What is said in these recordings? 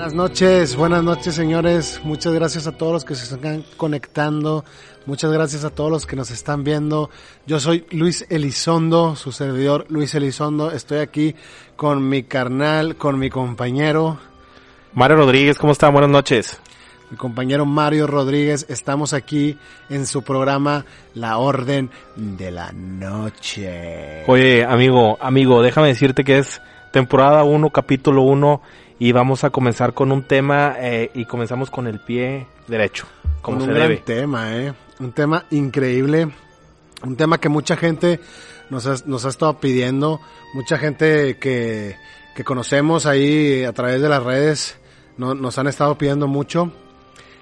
Buenas noches, buenas noches señores. Muchas gracias a todos los que se están conectando. Muchas gracias a todos los que nos están viendo. Yo soy Luis Elizondo, su servidor Luis Elizondo. Estoy aquí con mi carnal, con mi compañero. Mario Rodríguez, ¿cómo está? Buenas noches. Mi compañero Mario Rodríguez. Estamos aquí en su programa La Orden de la Noche. Oye, amigo, amigo, déjame decirte que es temporada 1, capítulo 1 y vamos a comenzar con un tema eh, y comenzamos con el pie derecho, como con se un debe. gran tema, ¿eh? Un tema increíble, un tema que mucha gente nos ha, nos ha estado pidiendo, mucha gente que, que conocemos ahí a través de las redes no, nos han estado pidiendo mucho.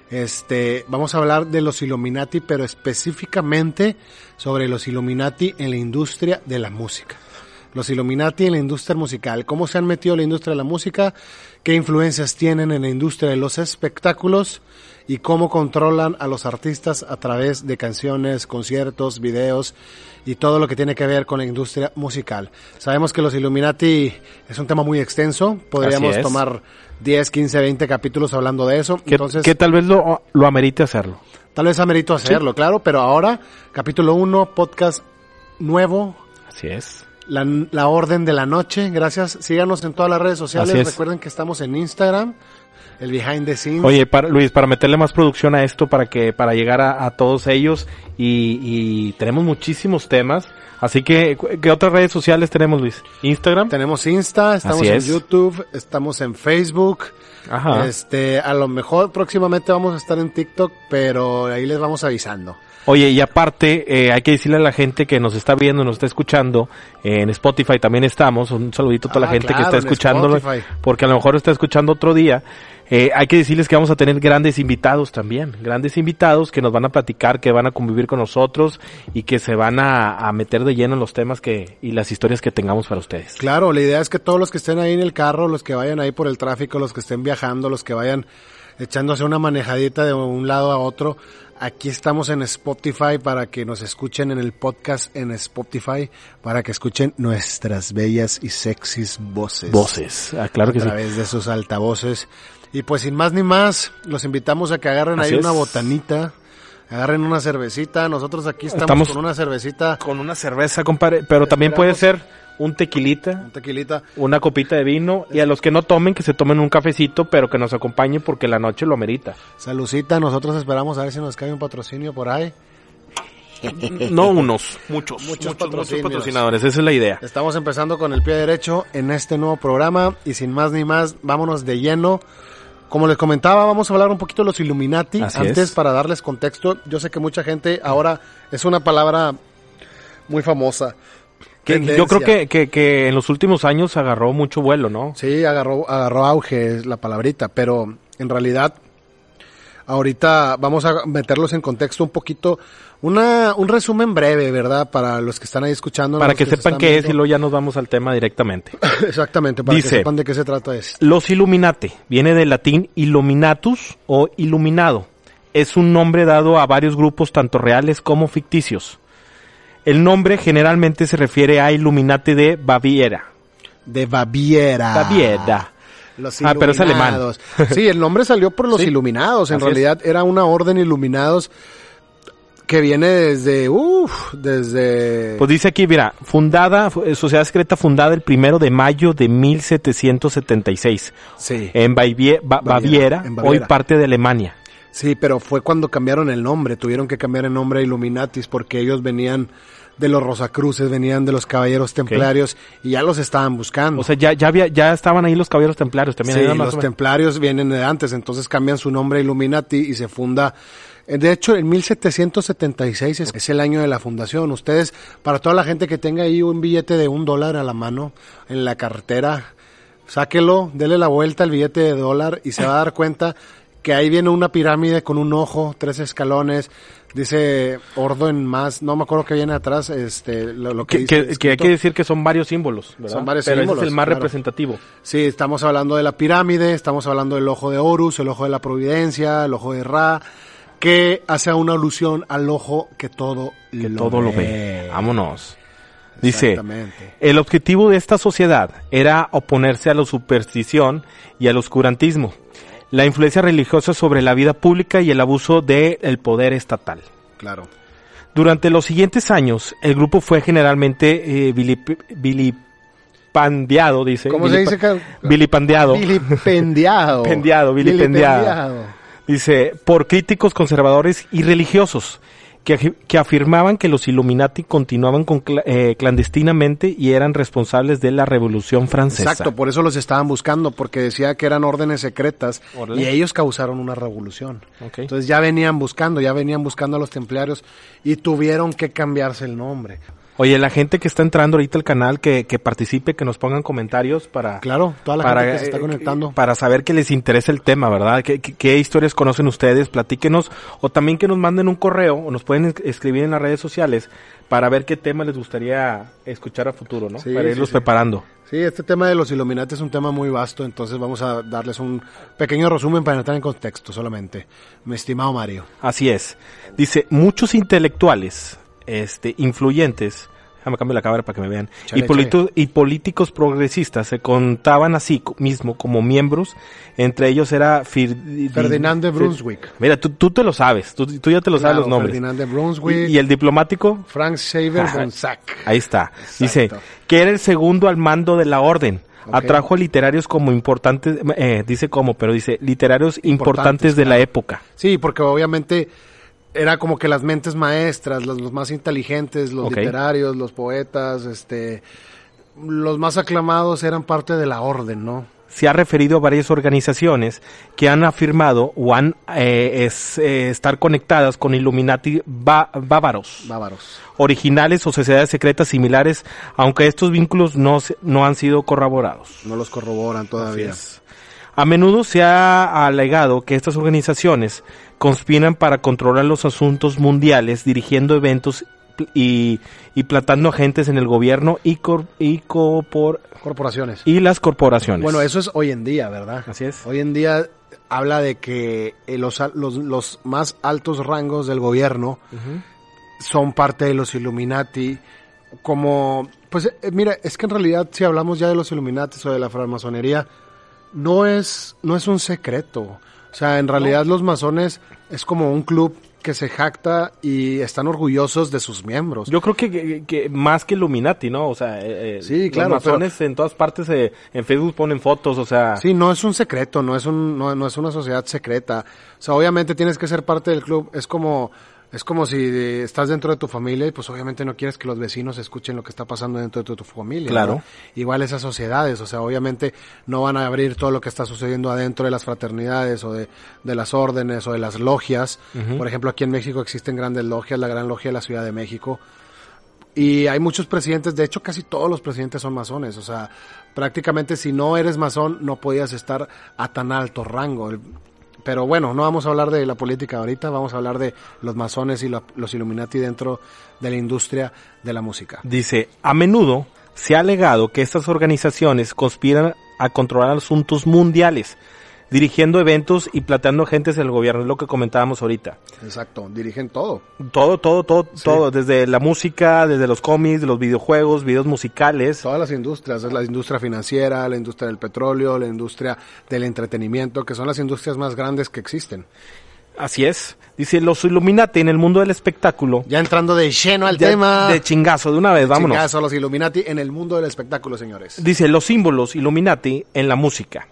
Este, vamos a hablar de los Illuminati, pero específicamente sobre los Illuminati en la industria de la música. Los Illuminati en la industria musical, cómo se han metido en la industria de la música, qué influencias tienen en la industria de los espectáculos y cómo controlan a los artistas a través de canciones, conciertos, videos y todo lo que tiene que ver con la industria musical. Sabemos que los Illuminati es un tema muy extenso, podríamos tomar 10, 15, 20 capítulos hablando de eso. Que, Entonces, que tal vez lo, lo amerite hacerlo. tal vez amerito hacerlo, claro, pero ahora, capítulo 1, podcast nuevo, Así es. La, la orden de la noche. Gracias. Síganos en todas las redes sociales. Recuerden que estamos en Instagram, el behind the scenes. Oye, para, Luis, para meterle más producción a esto, para que para llegar a, a todos ellos y, y tenemos muchísimos temas. Así que, ¿cu- ¿qué otras redes sociales tenemos, Luis? Instagram. Tenemos Insta, estamos en. YouTube, estamos en Facebook. Ajá. Este, a lo mejor próximamente vamos a estar en TikTok, pero ahí les vamos avisando. Oye, y aparte, eh, hay que decirle a la gente que nos está viendo, nos está escuchando, eh, en Spotify también estamos, un saludito a toda Ah, la gente claro, que está escuchándolo, porque a lo mejor está escuchando otro día. Eh, hay que decirles que vamos a tener grandes invitados también, grandes invitados que nos van a platicar, que van a convivir con nosotros y que se van a, a meter de lleno en los temas que y las historias que tengamos para ustedes. Claro, la idea es que todos los que estén ahí en el carro, los que vayan ahí por el tráfico, los que estén viajando, los que vayan echándose una manejadita de un lado a otro, aquí estamos en Spotify para que nos escuchen en el podcast en Spotify, para que escuchen nuestras bellas y sexys voces. Voces, ah, claro que a sí. través de sus altavoces. Y pues sin más ni más, los invitamos a que agarren Así ahí una botanita, agarren una cervecita. Nosotros aquí estamos, Estamos- con una cervecita, Con una cerveza, compadre, pero también puede ser un tequilita, un tequilita. una copita de vino y a los que no tomen que se tomen un cafecito pero que nos acompañe porque la noche lo amerita. Salucita, nosotros esperamos a ver si nos cae un patrocinio por ahí. No unos, muchos, Muchos patrocinios. patrocinadores, esa es la idea. Estamos empezando con el pie derecho en este nuevo programa y sin más ni más, vámonos de lleno. Como les comentaba, vamos a hablar un poquito de los Illuminati. Así Antes, es. para darles contexto, yo sé que mucha gente ahora es una palabra muy famosa. Que yo creo que, que, que en los últimos años agarró mucho vuelo, ¿no? Sí, agarró, agarró auge es la palabrita, pero en realidad ahorita vamos a meterlos en contexto un poquito, una, un resumen breve, ¿verdad? Para los que están ahí escuchando. Para que se sepan qué es y luego ya nos vamos al tema directamente. Exactamente, para Dice- que sepan de qué se trata esto. Los Illuminati viene del latín illuminatus o iluminado. Es un nombre dado a varios grupos tanto reales como ficticios. El nombre generalmente se refiere a Illuminati de Baviera. De Baviera. Baviera. Los Ah, pero es alemán. Sí, el nombre salió por los Sí. iluminados. En Así realidad era una orden iluminados que viene desde, uff, desde... Pues dice aquí, mira, fundada, fu- eh, sociedad secreta fundada el primero de mayo de 1776 sí. en Baviera, Baviera, en hoy Baviera. parte de Alemania. Sí, pero fue cuando cambiaron el nombre, tuvieron que cambiar el nombre a Illuminatis porque ellos venían de los Rosacruces, venían de los Caballeros Templarios y ya los estaban buscando. O sea, ya, ya, había, ya estaban ahí los caballeros templarios también. sí, más los Templarios vienen de antes, entonces cambian su nombre a Illuminati y se funda. eh, De hecho, en 1776 es, es el año de la fundación. Ustedes, para toda la gente que tenga ahí un billete de un dólar a la mano en la carretera, sáquelo, dele la vuelta al billete de dólar y se va a dar cuenta que ahí viene una pirámide con un ojo, tres escalones, dice Ordo en más, no me acuerdo que viene atrás, este, lo, lo que, Que, dice que- que hay que decir que son varios símbolos, ¿verdad? Son varios Pero ese símbolos, es el más claro. representativo. Sí, estamos hablando de la pirámide, estamos hablando del ojo de Horus, el ojo de la providencia, el ojo de Ra, que hace una alusión al ojo que todo Que todo lo ve. Vámonos. Dice, el objetivo de esta sociedad era oponerse a la superstición y al oscurantismo, la influencia religiosa sobre la vida pública y el abuso del poder estatal. Claro. Durante los siguientes años, el grupo fue generalmente eh, vilip- vilipandiado, dice. ¿Cómo se dice? Vilipandiado. Vilipendiado. Pendiado, vilipendiado. Dice, por críticos conservadores y religiosos, que, afirmaban que los Illuminati continuaban con eh, clandestinamente y eran responsables de la Revolución Francesa. Exacto, por eso los estaban buscando, porque decía que eran órdenes secretas y ellos causaron una revolución. Entonces ya venían buscando, ya venían buscando a los templarios y tuvieron que cambiarse el nombre. Oye, la gente que está entrando ahorita al canal, que, que participe, que nos pongan comentarios para... Claro, toda la para, gente que se está eh, conectando. Para saber que les interesa el tema, ¿verdad? ¿Qué, qué, qué historias conocen ustedes? Platíquenos. O también que nos manden un correo o nos pueden es- escribir en las redes sociales para ver qué tema les gustaría escuchar a futuro, ¿no? Sí, para sí, irlos sí. preparando. Sí, este tema de los Illuminati es un tema muy vasto, entonces vamos a darles un pequeño resumen para entrar en contexto solamente. Mi estimado Mario. Así es. Dice, muchos intelectuales, este, influyentes, déjame cambiar la cámara para que me vean, Chale, y, y políticos progresistas se contaban así mismo como miembros, entre ellos era Fir- Ferdinand de Brunswick. Mira, tú, tú te lo sabes, tú, tú ya te lo sabes Claro, los nombres. Ferdinand de Brunswick. Y, y el diplomático, Frank Xavier von Sack. ahí está. Dice Exacto. que era el segundo al mando de la orden. Ok. Atrajo a literarios como importantes, eh, dice como, pero dice literarios importantes, de la claro. época. Sí, porque obviamente era como que las mentes maestras, los, los más inteligentes, los literarios, los poetas, este, los más aclamados eran parte de la orden, ¿no? se ha referido a varias organizaciones que han afirmado o han eh, es, eh, estar conectadas con Illuminati bá- bávaros, Bávaros. originales o sociedades secretas similares, aunque estos vínculos no, no han sido corroborados. No los corroboran todavía. A menudo se ha alegado que estas organizaciones conspiran para controlar los asuntos mundiales, dirigiendo eventos y, y plantando agentes en el gobierno y, cor- y, copor- Corporaciones. y las corporaciones. Bueno, eso es hoy en día, ¿verdad? Así es. Hoy en día habla de que eh, los, los, los más altos rangos del gobierno son parte de los Illuminati. Como, pues eh, mira, es que en realidad si hablamos ya de los Illuminati o de la francmasonería, no es, no es un secreto. O sea, en realidad los masones es como un club que se jacta y están orgullosos de sus miembros. Yo creo que, que- que más que Illuminati, ¿no? O sea, eh, eh, Sí, claro, Los masones en todas partes eh, en Facebook ponen fotos, o sea. Sí, no es un secreto, no es un, no, no es una sociedad secreta. O sea, obviamente tienes que ser parte del club. Es como, es como si eh, estás dentro de tu familia y pues obviamente no quieres que los vecinos escuchen lo que está pasando dentro de tu, familia. Claro. ¿no? Igual esas sociedades, o sea, obviamente no van a abrir todo lo que está sucediendo adentro de las fraternidades o de, de las órdenes o de las logias. Por ejemplo, aquí en México existen grandes logias, la Gran Logia de la Ciudad de México. Y hay muchos presidentes, de hecho casi todos los presidentes son masones, o sea, prácticamente si no eres masón no podías estar a tan alto rango. El- Pero bueno, no vamos a hablar de la política ahorita, vamos a hablar de los masones y lo- los Illuminati dentro de la industria de la música. Dice, a menudo se ha alegado que estas organizaciones conspiran a controlar asuntos mundiales, dirigiendo eventos y planteando agentes en el gobierno, es lo que comentábamos ahorita. Exacto, dirigen todo. Todo, todo, todo, todo, desde la música, desde los cómics, los videojuegos, videos musicales. Todas las industrias, es la industria financiera, la industria del petróleo, la industria del entretenimiento, que son las industrias más grandes que existen. Así es. Dice, los Illuminati en el mundo del espectáculo. Ya entrando de lleno al Ya- tema. De chingazo, de una vez, vámonos. Chingazo, los Illuminati en el mundo del espectáculo, señores. Dice los símbolos Illuminati en la música.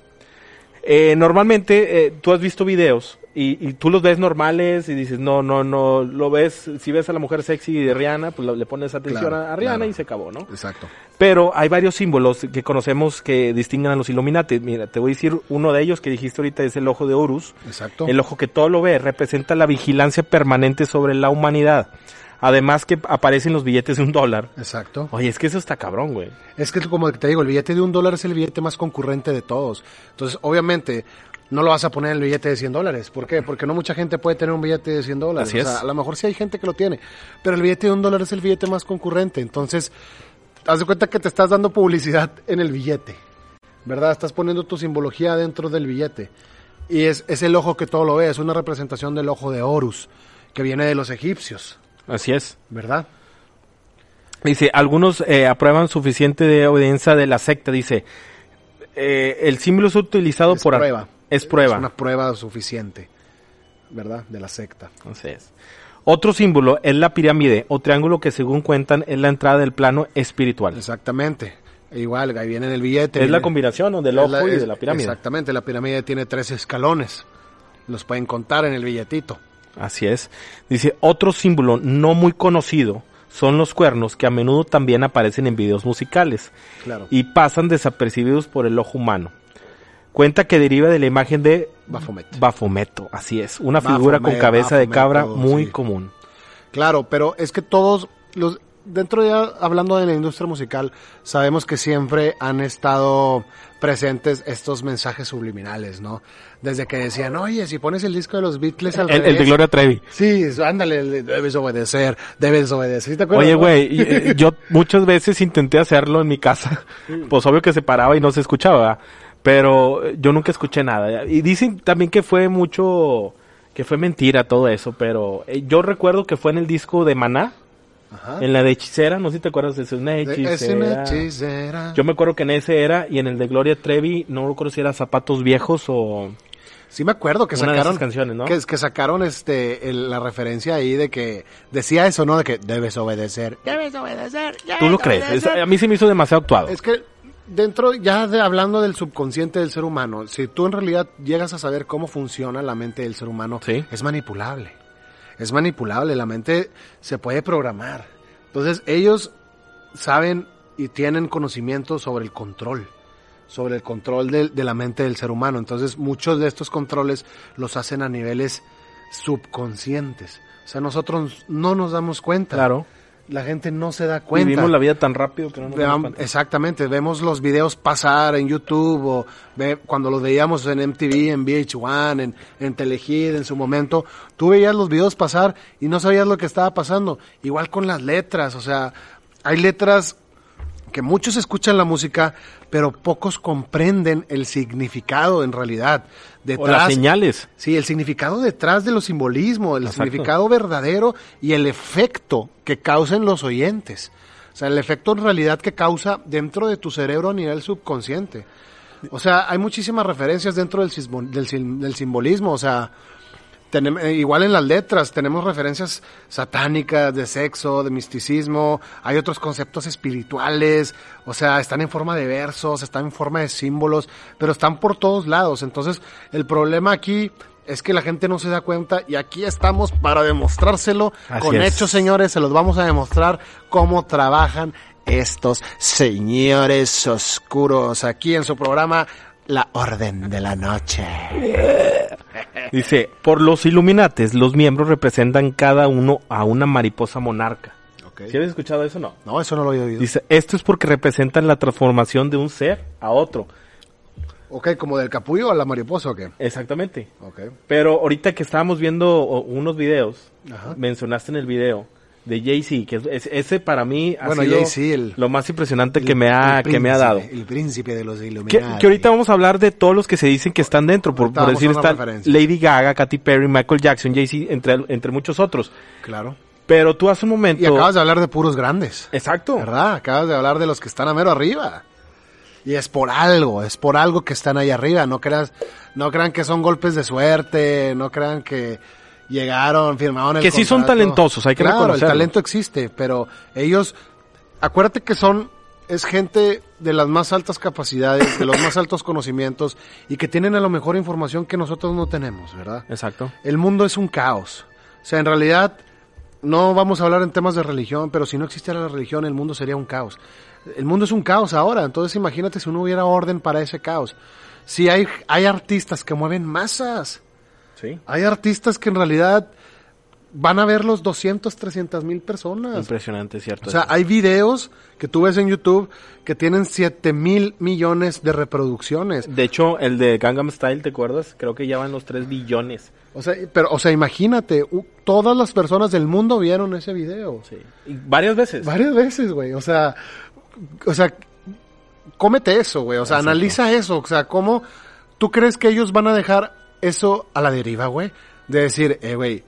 Eh, normalmente eh, tú has visto videos Y, y tú los ves normales y dices, no, no, no, lo ves, si ves a la mujer sexy de Rihanna, pues lo- le pones atención Claro, a, a Rihanna claro. y se acabó, ¿no? Exacto. Pero hay varios símbolos que conocemos que distinguen a los Illuminati. Mira, te voy a decir uno de ellos que dijiste ahorita es el ojo de Horus. Exacto. El ojo que todo lo ve representa la vigilancia permanente sobre la humanidad. Además que aparecen los billetes de un dólar. Exacto. Oye, es que eso está cabrón, güey. Es que como te digo, el billete de un dólar es el billete más concurrente de todos. Entonces, obviamente, no lo vas a poner en el billete de 100 dólares. ¿Por qué? Porque no mucha gente puede tener un billete de 100 dólares. Así O sea, es. a lo mejor sí hay gente que lo tiene, pero el billete de un dólar es el billete más concurrente. Entonces, haz de cuenta que te estás dando publicidad en el billete, ¿verdad? Estás poniendo tu simbología dentro del billete. Y es, es el ojo que todo lo ve, es una representación del ojo de Horus, que viene de los egipcios, Así es. ¿verdad? Dice, algunos eh, aprueban suficiente de obediencia de la secta. Dice, eh, el símbolo es utilizado Es por... prueba. Es prueba. Es una prueba suficiente, ¿verdad? De la secta. Así es. Otro símbolo es la pirámide o triángulo que según cuentan es la entrada del plano espiritual. Exactamente. E Igual, ahí viene en el billete. Es la combinación ¿no? del ojo la- y es- de la pirámide. Exactamente, la pirámide tiene tres escalones. Los pueden contar en el billetito. Así es. Dice, otro símbolo no muy conocido son los cuernos que a menudo también aparecen en videos musicales Claro. y pasan desapercibidos por el ojo humano. Cuenta que deriva de la imagen de Baphomet. Bafometo, así es, una figura con cabeza de cabra muy sí. común. Claro, pero es que todos los dentro ya hablando de la industria musical, sabemos que siempre han estado presentes estos mensajes subliminales, ¿no? Desde que decían, "Oye, si pones el disco de los Beatles al El, el de revés, Gloria Trevi. Sí, ándale, le- debes obedecer, debes obedecer. ¿Sí te acuerdas, Oye, güey, eh, yo muchas veces intenté hacerlo en mi casa. Pues obvio que se paraba y no se escuchaba, pero yo nunca escuché nada. Y dicen también que fue mucho, que fue mentira todo eso, pero eh, yo recuerdo que fue en el disco de Maná, Ajá. en la de Hechicera, no sé si te acuerdas de eso, una hechicera. Es una hechicera. Yo me acuerdo que en ese era, y en el de Gloria Trevi, no recuerdo si era Zapatos Viejos o... Sí me acuerdo que Una de sacaron esas canciones, ¿no? que, que sacaron este el- la referencia ahí de que decía eso, ¿no? De que debes obedecer. Debes obedecer. ¿Tú lo crees? Es- a mí se me hizo demasiado actuado. Es que dentro ya de hablando del subconsciente del ser humano, si tú en realidad llegas a saber cómo funciona la mente del ser humano, Sí. es manipulable. Es manipulable, la mente se puede programar. Entonces, ellos saben y tienen conocimiento sobre el control, sobre el control de, la mente del ser humano. Entonces, muchos de estos controles los hacen a niveles subconscientes. O sea, nosotros no nos damos cuenta. Claro. La gente no se da cuenta. Vivimos la vida tan rápido que no nos cuenta. exactamente, vemos los videos pasar en YouTube o ve- cuando los veíamos en MTV, en VH1, en, en Telehit en su momento, tú veías los videos pasar y no sabías lo que estaba pasando. Igual con las letras, o sea, hay letras que muchos escuchan la música, pero pocos comprenden el significado en realidad. O las Detrás, señales. Sí, el significado detrás de los simbolismos, el Exacto. significado verdadero y el efecto que causa en los oyentes. O sea, el efecto en realidad que causa dentro de tu cerebro a nivel subconsciente. O sea, hay muchísimas referencias dentro del, del simbolismo. O sea, tenemos, eh, igual en las letras tenemos referencias satánicas, de sexo, de misticismo, hay otros conceptos espirituales, o sea, están en forma de versos, están en forma de símbolos, pero están por todos lados. Entonces, el problema aquí es que la gente no se da cuenta y aquí estamos para demostrárselo Así con es. hechos, señores, se los vamos a demostrar cómo trabajan estos señores oscuros aquí en su programa La Orden de la Noche. Dice, por los Illuminates, los miembros representan cada uno a una mariposa monarca. ¿Sí habías escuchado eso o no? No, eso no lo había oído. Dice, esto es porque representan la transformación de un ser a otro. Ok, como del capullo a la mariposa o qué? Exactamente. Ok. Pero ahorita que estábamos viendo unos videos, Ajá. mencionaste en el video de Jay-Z, que es- es- ese para mí ha Bueno, sido el- lo más impresionante que me ha, que me ha dado. El príncipe de los Que, Illuminati. que ahorita vamos a hablar de todos los que se dicen que están dentro. Por, por decir, están. Lady Gaga, Katy Perry, Michael Jackson, Jay-Z, entre, entre muchos otros. Claro. Pero tú hace un momento... Y acabas de hablar de puros grandes. Exacto. ¿Verdad? Acabas de hablar de los que están a mero arriba. Y es por algo, es por algo que están ahí arriba. No creas, no crean que son golpes de suerte, no crean que llegaron, firmaron el Que sí son talentosos, hay que claro, el talento existe, pero ellos, acuérdate que son es gente de las más altas capacidades, de los más altos conocimientos y que tienen a lo mejor información que nosotros no tenemos, ¿verdad? Exacto. El mundo es un caos. O sea, en realidad no vamos a hablar en temas de religión, pero si no existiera la religión, el mundo sería un caos. El mundo es un caos ahora, entonces imagínate si no hubiera orden para ese caos. Si hay, hay artistas que mueven masas, Sí. hay artistas que en realidad van a ver los 200, 300 mil personas. Impresionante, ¿cierto? O sea, hay videos que tú ves en YouTube que tienen 7 mil millones de reproducciones. De hecho, el de Gangnam Style, ¿te acuerdas? Creo que ya van los 3 billones. O sea, pero, o sea, imagínate, todas las personas del mundo vieron ese video. Sí. Y varias veces. Varias veces, güey. O sea, o sea, cómete eso, güey. O sea, Exacto. analiza eso. O sea, ¿cómo tú crees que ellos van a dejar eso a la deriva, güey? De decir, eh, güey,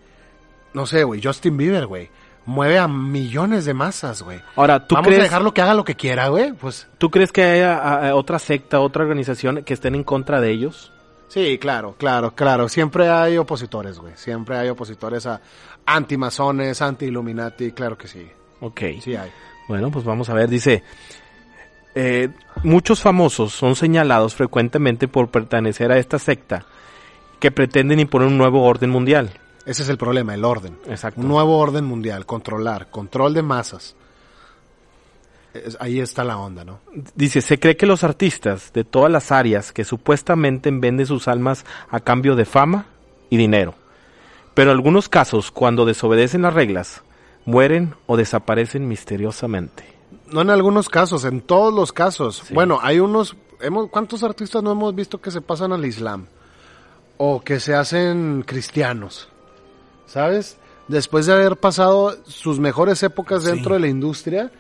no sé, güey, Justin Bieber, güey, mueve a millones de masas, güey. Ahora, ¿tú Vamos crees, a dejarlo que haga lo que quiera, güey. Pues ¿tú crees que haya a- a otra secta, otra organización que estén en contra de ellos? sí, claro, claro, claro. Siempre hay opositores, güey. Siempre hay opositores a anti-masones, anti-illuminati, claro que sí. Ok. Sí hay. Bueno, pues vamos a ver, dice, eh, muchos famosos son señalados frecuentemente por pertenecer a esta secta que pretenden imponer un nuevo orden mundial. Ese es el problema, el orden. Exacto. Un nuevo orden mundial, controlar, control de masas. Es- ahí está la onda, ¿no? Dice, se cree que los artistas de todas las áreas que supuestamente venden sus almas a cambio de fama y dinero. Pero en algunos casos, cuando desobedecen las reglas, mueren o desaparecen misteriosamente. No en algunos casos, en todos los casos. Bueno, hay unos, hemos, ¿cuántos artistas no hemos visto que se pasan al Islam? O que se hacen cristianos, ¿sabes? Después de haber pasado sus mejores épocas dentro de la industria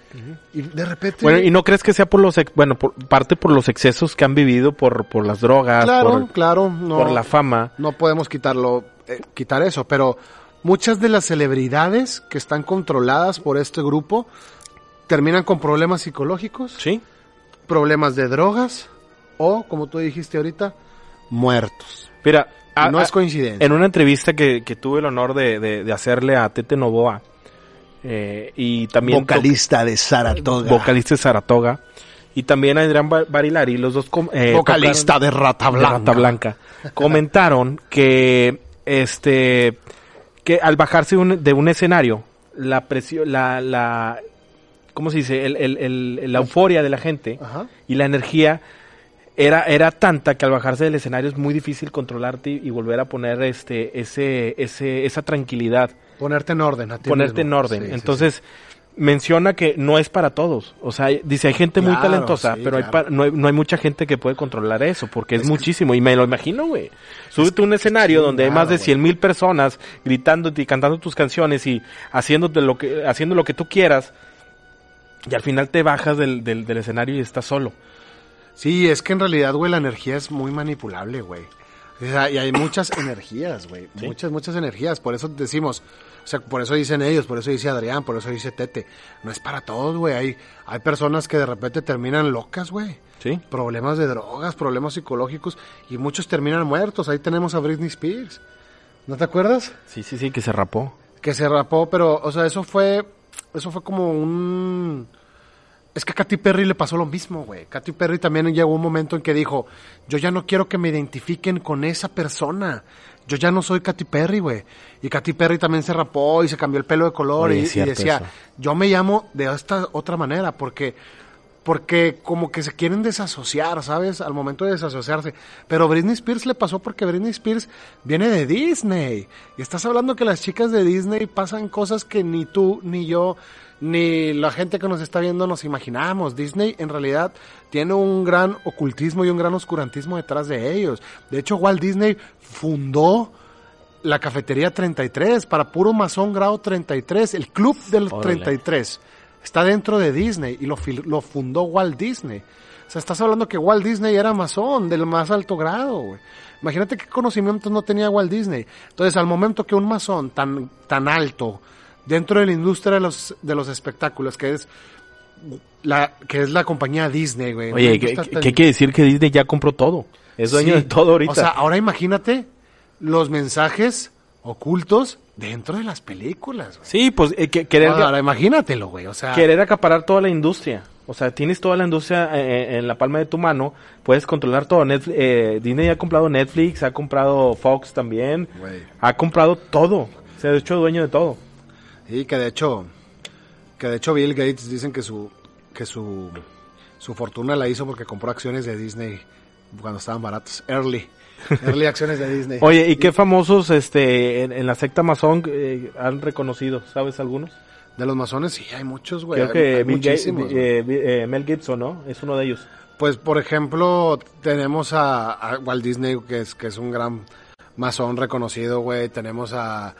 y de repente... Bueno, ¿y no crees que sea por los, bueno, por parte por los excesos que han vivido por, por las drogas, claro, por, claro, no, por la fama? no podemos quitarlo, eh, quitar eso, pero muchas de las celebridades que están controladas por este grupo terminan con problemas psicológicos, Sí. problemas de drogas o, como tú dijiste ahorita, muertos. Mira, Y a- no es coincidencia. En una entrevista que, que tuve el honor de, de- de hacerle a Tete Novoa, eh, y también vocalista de Saratoga. vocalista de Saratoga, y también a Adrián Ba- Barilari, los dos eh, vocalista tocaron- de Rata de Blanca. Rata Blanca, comentaron que este que al bajarse un- de un escenario, la presión, la, la ¿cómo se dice? El, el- el- la euforia de la gente Ajá. y la energía era, era tanta que al bajarse del escenario es muy difícil controlarte y volver a poner este, ese, ese, esa tranquilidad, Ponerte en orden. a ti ponerte mismo. en orden. Sí, sí, Entonces, menciona que no es para todos. O sea, dice, hay gente muy talentosa, pero hay pa- no, hay, no hay mucha gente que puede controlar eso, porque es, muchísimo. Y me lo imagino, güey. Súbete a un escenario donde hay más de cien mil personas gritándote y cantando tus canciones y haciéndote lo que, haciendo lo que tú quieras. Y al final te bajas del, del, del escenario y estás solo. Sí, es que en realidad, güey, la energía es muy manipulable, güey. O sea, y hay muchas energías, güey. Muchas, muchas energías. Por eso decimos, o sea, por eso dicen ellos, por eso dice Adrián, por eso dice Tete. No es para todos, güey. Hay, hay personas que de repente terminan locas, güey. ¿Sí? Problemas de drogas, problemas psicológicos y muchos terminan muertos. Ahí tenemos a Britney Spears. ¿No te acuerdas? Sí, sí, sí, que se rapó. que se rapó, pero, o sea, eso fue, eso fue como un... Es que a Katy Perry le pasó lo mismo, güey. Katy Perry también llegó un momento en que dijo, yo ya no quiero que me identifiquen con esa persona. Yo ya no soy Katy Perry, güey. Y Katy Perry también se rapó y se cambió el pelo de color Oye, y, decía, eso. yo me llamo de esta otra manera porque porque como que se quieren desasociar, ¿sabes? Al momento de desasociarse. Pero Britney Spears le pasó porque Britney Spears viene de Disney. Y estás hablando que las chicas de Disney pasan cosas que ni tú, ni yo, ni la gente que nos está viendo nos imaginamos. Disney en realidad tiene un gran ocultismo y un gran oscurantismo detrás de ellos. De hecho, Walt Disney fundó la cafetería 33 para puro masón grado 33, el club del Órale. 33. Está dentro de Disney y lo, fundó Walt Disney. O sea, estás hablando que Walt Disney era masón del más alto grado, güey. Imagínate qué conocimientos no tenía Walt Disney. Entonces, al momento que un masón tan, tan alto dentro de la industria de los, de los espectáculos, que es la, que es la compañía Disney, güey. Oye, ¿qué, tan- quiere decir que Disney ya compró todo? Es dueño Sí. de todo ahorita. O sea, ahora imagínate los mensajes ocultos dentro de las películas, güey. sí, pues eh, que- querer, Ahora imagínatelo, güey. O sea, querer acaparar toda la industria. O sea, tienes toda la industria eh, en la palma de tu mano, puedes controlar todo. Netflix, eh, Disney ha comprado Netflix, ha comprado Fox también, Güey. ha comprado todo. Se ha hecho dueño de todo. Sí, que de hecho, que de hecho Bill Gates dicen que su, que su, su fortuna la hizo porque compró acciones de Disney cuando estaban baratos. Early. Early acciones de Disney. Oye, ¿y qué famosos este en, en la secta masón eh, han reconocido? ¿Sabes algunos? De los masones sí, hay muchos, güey. Creo que Bill Gates, eh, eh, Mel Gibson, ¿no? Es uno de ellos. Pues, por ejemplo, tenemos a, a Walt Disney, que es, que es un gran masón reconocido, güey. Tenemos a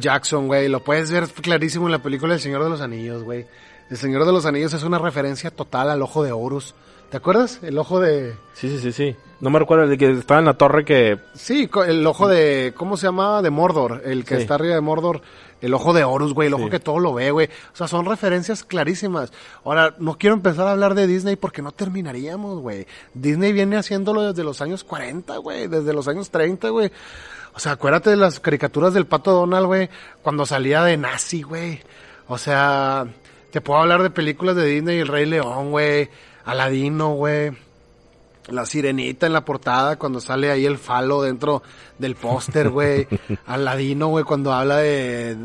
Jackson, güey. Lo puedes ver clarísimo en la película El Señor de los Anillos, güey. El Señor de los Anillos es una referencia total al ojo de Horus. ¿Te acuerdas? El ojo de... Sí, sí, sí, sí. No me recuerdo el de que estaba en la torre que... Sí, el ojo de... ¿Cómo se llama? De Mordor. El que Sí. está arriba de Mordor. El ojo de Horus, güey. El ojo Sí. que todo lo ve, güey. O sea, son referencias clarísimas. Ahora, no quiero empezar a hablar de Disney porque no terminaríamos, güey. Disney viene haciéndolo desde los años 40, güey. Desde los años 30, güey. O sea, acuérdate de las caricaturas del Pato Donald, güey. Cuando salía de nazi, güey. O sea, te puedo hablar de películas de Disney, El Rey León, güey. Aladino, güey. La sirenita en la portada cuando sale ahí el falo dentro del póster, güey. Aladino, güey, cuando habla de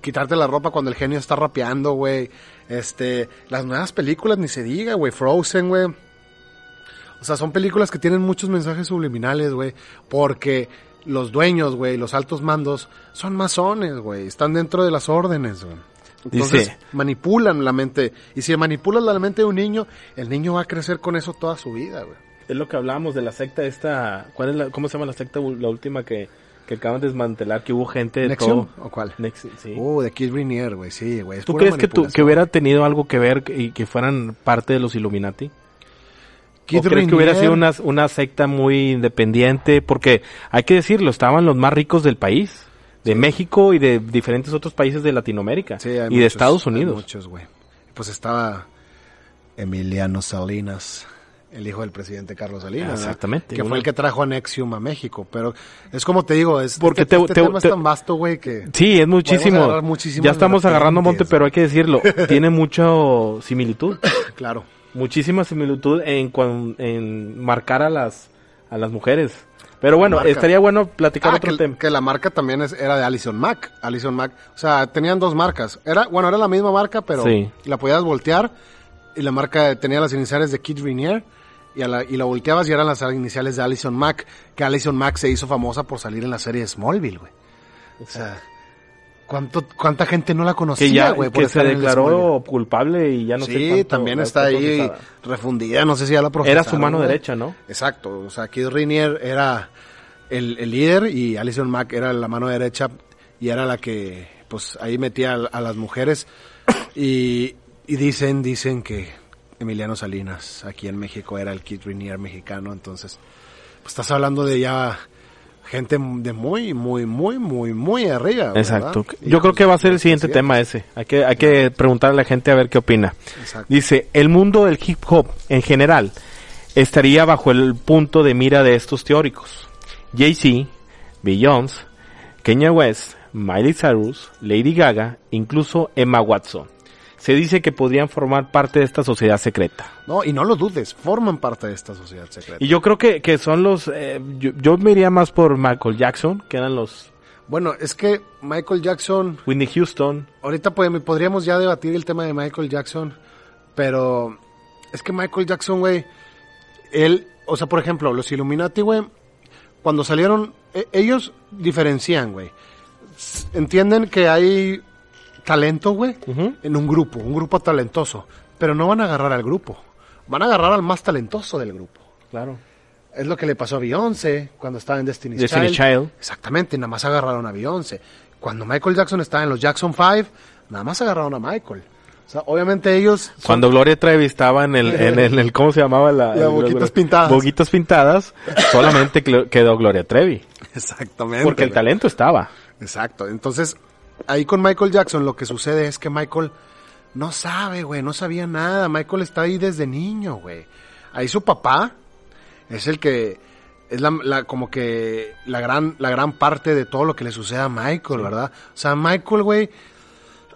quitarte la ropa cuando el genio está rapeando, güey. Este, las nuevas películas ni se diga, güey. Frozen, güey. O sea, son películas que tienen muchos mensajes subliminales, güey. Porque los dueños, güey, los altos mandos, son masones, güey. Están dentro de las órdenes, güey. Entonces, Dice- manipulan la mente. Y si manipulas la mente de un niño, el niño va a crecer con eso toda su vida, güey. Es lo que hablábamos de la secta esta... ¿cuál es la, ¿Cómo se llama la secta, la última que, que acaban de desmantelar? Que hubo gente de ¿Nexium todo... o cuál? Nexium, sí. Uh, de Kid Rainier, güey, sí, güey. ¿Tú crees que, tú, que hubiera tenido algo que ver y que fueran parte de los Illuminati? ¿O crees que hubiera sido una, una secta muy independiente? Porque hay que decirlo, estaban los más ricos del país, de México y de diferentes otros países de Latinoamérica Sí, y de muchos, Estados hay Unidos. muchos, güey. Pues estaba Emiliano Salinas, el hijo del presidente Carlos Salinas. Exactamente, Que fue el que trajo a Nexium a México. Pero es como te digo, es, Porque este, te- este te- tema te- es tan vasto, güey, que... Sí, es muchísimo. Ya estamos agarrando monte, pero hay que decirlo, tiene mucha similitud, Claro. muchísima similitud en, cuan- en marcar a las a las mujeres. Pero bueno, estaría bueno platicar Ah, otro que, tema. que la marca también es- era de Allison Mack. Allison Mack. O sea, tenían dos marcas. Era, bueno, era la misma marca, pero Sí. la podías voltear. Y la marca tenía las iniciales de Kid Rainier. Y, a la, y la volteabas y eran las iniciales de Allison Mack. Que Allison Mack se hizo famosa por salir en la serie Smallville, güey. O sea, ¿cuánto, ¿cuánta gente no la conocía, güey? que se declaró culpable y ya no sé sí, también está ahí procesada. refundida. No sé si ya la Era procesaron. su mano derecha, ¿no? Exacto, o sea, Kid Rainier era el, el líder y Alison Mack era la mano derecha y era la que, pues, ahí metía a, a las mujeres y, y dicen, dicen que Emiliano Salinas aquí en México era el Kid Rainier mexicano, entonces, pues estás hablando de ya gente de muy, muy, muy, muy, muy arriba. ¿verdad? Exacto. Y Yo creo que va a ser el pues, siguiente tema ese. Hay que, hay que preguntarle a la gente a ver qué opina. Exacto. Dice, el mundo del hip hop en general estaría bajo el punto de mira de estos teóricos. Jay-Z, Beyoncé, Kanye West, Miley Cyrus, Lady Gaga, incluso Emma Watson. Se dice que podrían formar parte de esta sociedad secreta. No, y no lo dudes, forman parte de esta sociedad secreta. Y yo creo que, que son los... eh, yo, yo me iría más por Michael Jackson, que eran los Bueno, es que Michael Jackson Whitney Houston. Ahorita pues, podríamos ya debatir el tema de Michael Jackson, pero es que Michael Jackson, güey, él, o sea, por ejemplo, los Illuminati, güey, cuando salieron, e- ellos diferencian, güey. Entienden que hay talento, güey, en un grupo, un grupo talentoso, pero no van a agarrar al grupo, van a agarrar al más talentoso del grupo. Claro. Es lo que le pasó a Beyoncé cuando estaba en Destiny's, Destiny's Child. Exactamente, nada más agarraron a Beyoncé. Cuando Michael Jackson estaba en los Jackson 5, nada más agarraron a Michael. O sea, obviamente ellos... son- Cuando Gloria Trevi estaba en el, en el, en el- ¿cómo se llamaba? La, La el- Boquitas Pintadas. Boquitas Pintadas, solamente quedó Gloria Trevi. Exactamente. Porque el talento estaba. Exacto. Entonces, ahí con Michael Jackson lo que sucede es que Michael no sabe, güey, no sabía nada. Michael está ahí desde niño, güey. Ahí su papá es el que es la, la- como que la gran la gran parte de todo lo que le sucede a Michael, ¿verdad? O sea, Michael, güey,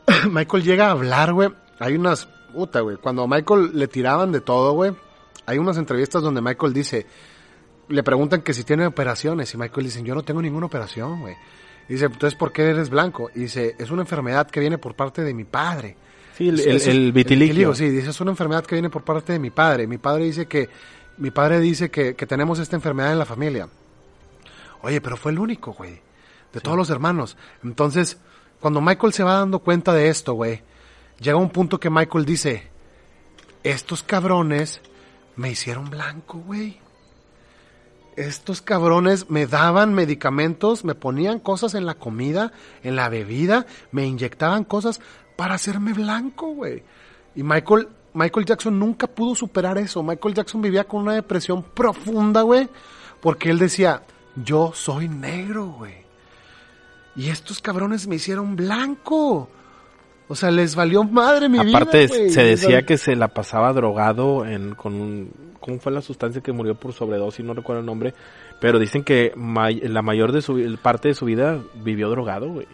Michael llega a hablar, güey. Hay unas puta, güey, cuando a Michael le tiraban de todo, güey, hay unas entrevistas donde Michael dice, le preguntan que si tiene operaciones y Michael dice, yo no tengo ninguna operación, güey. Dice, entonces, ¿por qué eres blanco? Y dice, es una enfermedad que viene por parte de mi padre. Sí, el vitiligo. Sí, dice, es una enfermedad que viene por parte de mi padre. Mi padre dice que, mi padre dice que, que tenemos esta enfermedad en la familia. Oye, pero fue el único, güey. De todos los hermanos. Entonces, cuando Michael se va dando cuenta de esto, güey, llega un punto que Michael dice, estos cabrones me hicieron blanco, güey. Estos cabrones me daban medicamentos, me ponían cosas en la comida, en la bebida, me inyectaban cosas para hacerme blanco, güey. Y Michael, Michael Jackson nunca pudo superar eso. Michael Jackson vivía con una depresión profunda, güey, porque él decía, yo soy negro, güey. Y estos cabrones me hicieron blanco. O sea, les valió madre mi Aparte, vida. güey. se decía que se la pasaba drogado en, con un... ¿Cómo fue la sustancia que murió por sobredosis? No recuerdo el nombre. Pero dicen que may- la mayor de su vi- parte de su vida vivió drogado, güey.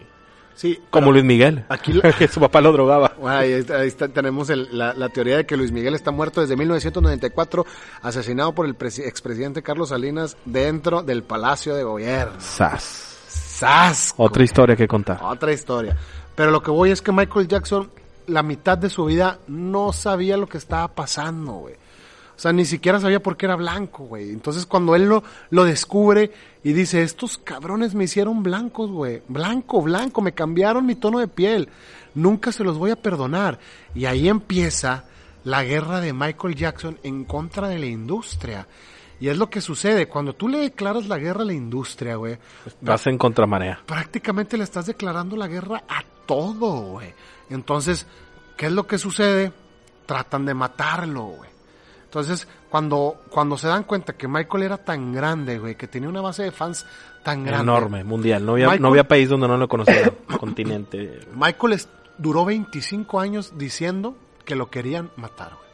Sí, Como Luis Miguel. aquí lo- que su papá lo drogaba. Bueno, ahí, está- ahí está- tenemos el- la, la teoría de que Luis Miguel está muerto desde 1994, asesinado por el presi- expresidente Carlos Salinas dentro del Palacio de Gobierno. Sas. ¡Sas! Otra historia que contar. Otra historia. Pero lo que voy es que Michael Jackson, la mitad de su vida, no sabía lo que estaba pasando, güey. O sea, ni siquiera sabía por qué era blanco, güey. Entonces cuando él lo, lo descubre y dice, estos cabrones me hicieron blancos, güey. Blanco, blanco, me cambiaron mi tono de piel. Nunca se los voy a perdonar. Y ahí empieza la guerra de Michael Jackson en contra de la industria. Y es lo que sucede. Cuando tú le declaras la guerra a la industria, güey, Vas en contramarea. prácticamente le estás declarando la guerra a todo, güey. Entonces, ¿qué es lo que sucede? Tratan de matarlo, güey. Entonces, cuando, cuando se dan cuenta que Michael era tan grande, güey, que tenía una base de fans tan grande. Enorme, mundial. No había, Michael- no había país donde no lo conociera. continente. Michael es- duró 25 años diciendo que lo querían matar, güey.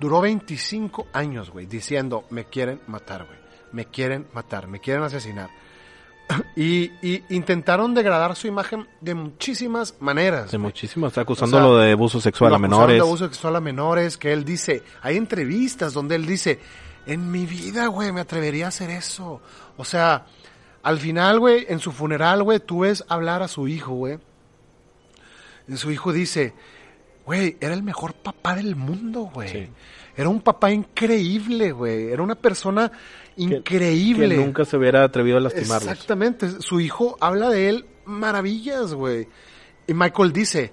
Duró 25 años, güey, diciendo, me quieren matar, güey. Me quieren matar, me quieren asesinar. Y, y intentaron degradar su imagen de muchísimas maneras. Muchísimo. Está acusándolo O sea, de abuso sexual a menores. de abuso sexual a menores, que él dice, hay entrevistas donde él dice, en mi vida, güey, me atrevería a hacer eso. O sea, al final, güey, en su funeral, güey, tú ves hablar a su hijo, güey. Y su hijo dice, güey, era el mejor papá del mundo, güey. Sí. Era un papá increíble, güey. Era una persona increíble. Que nunca se hubiera atrevido a lastimarlos. Exactamente. Su hijo habla de él maravillas, güey. Y Michael dice,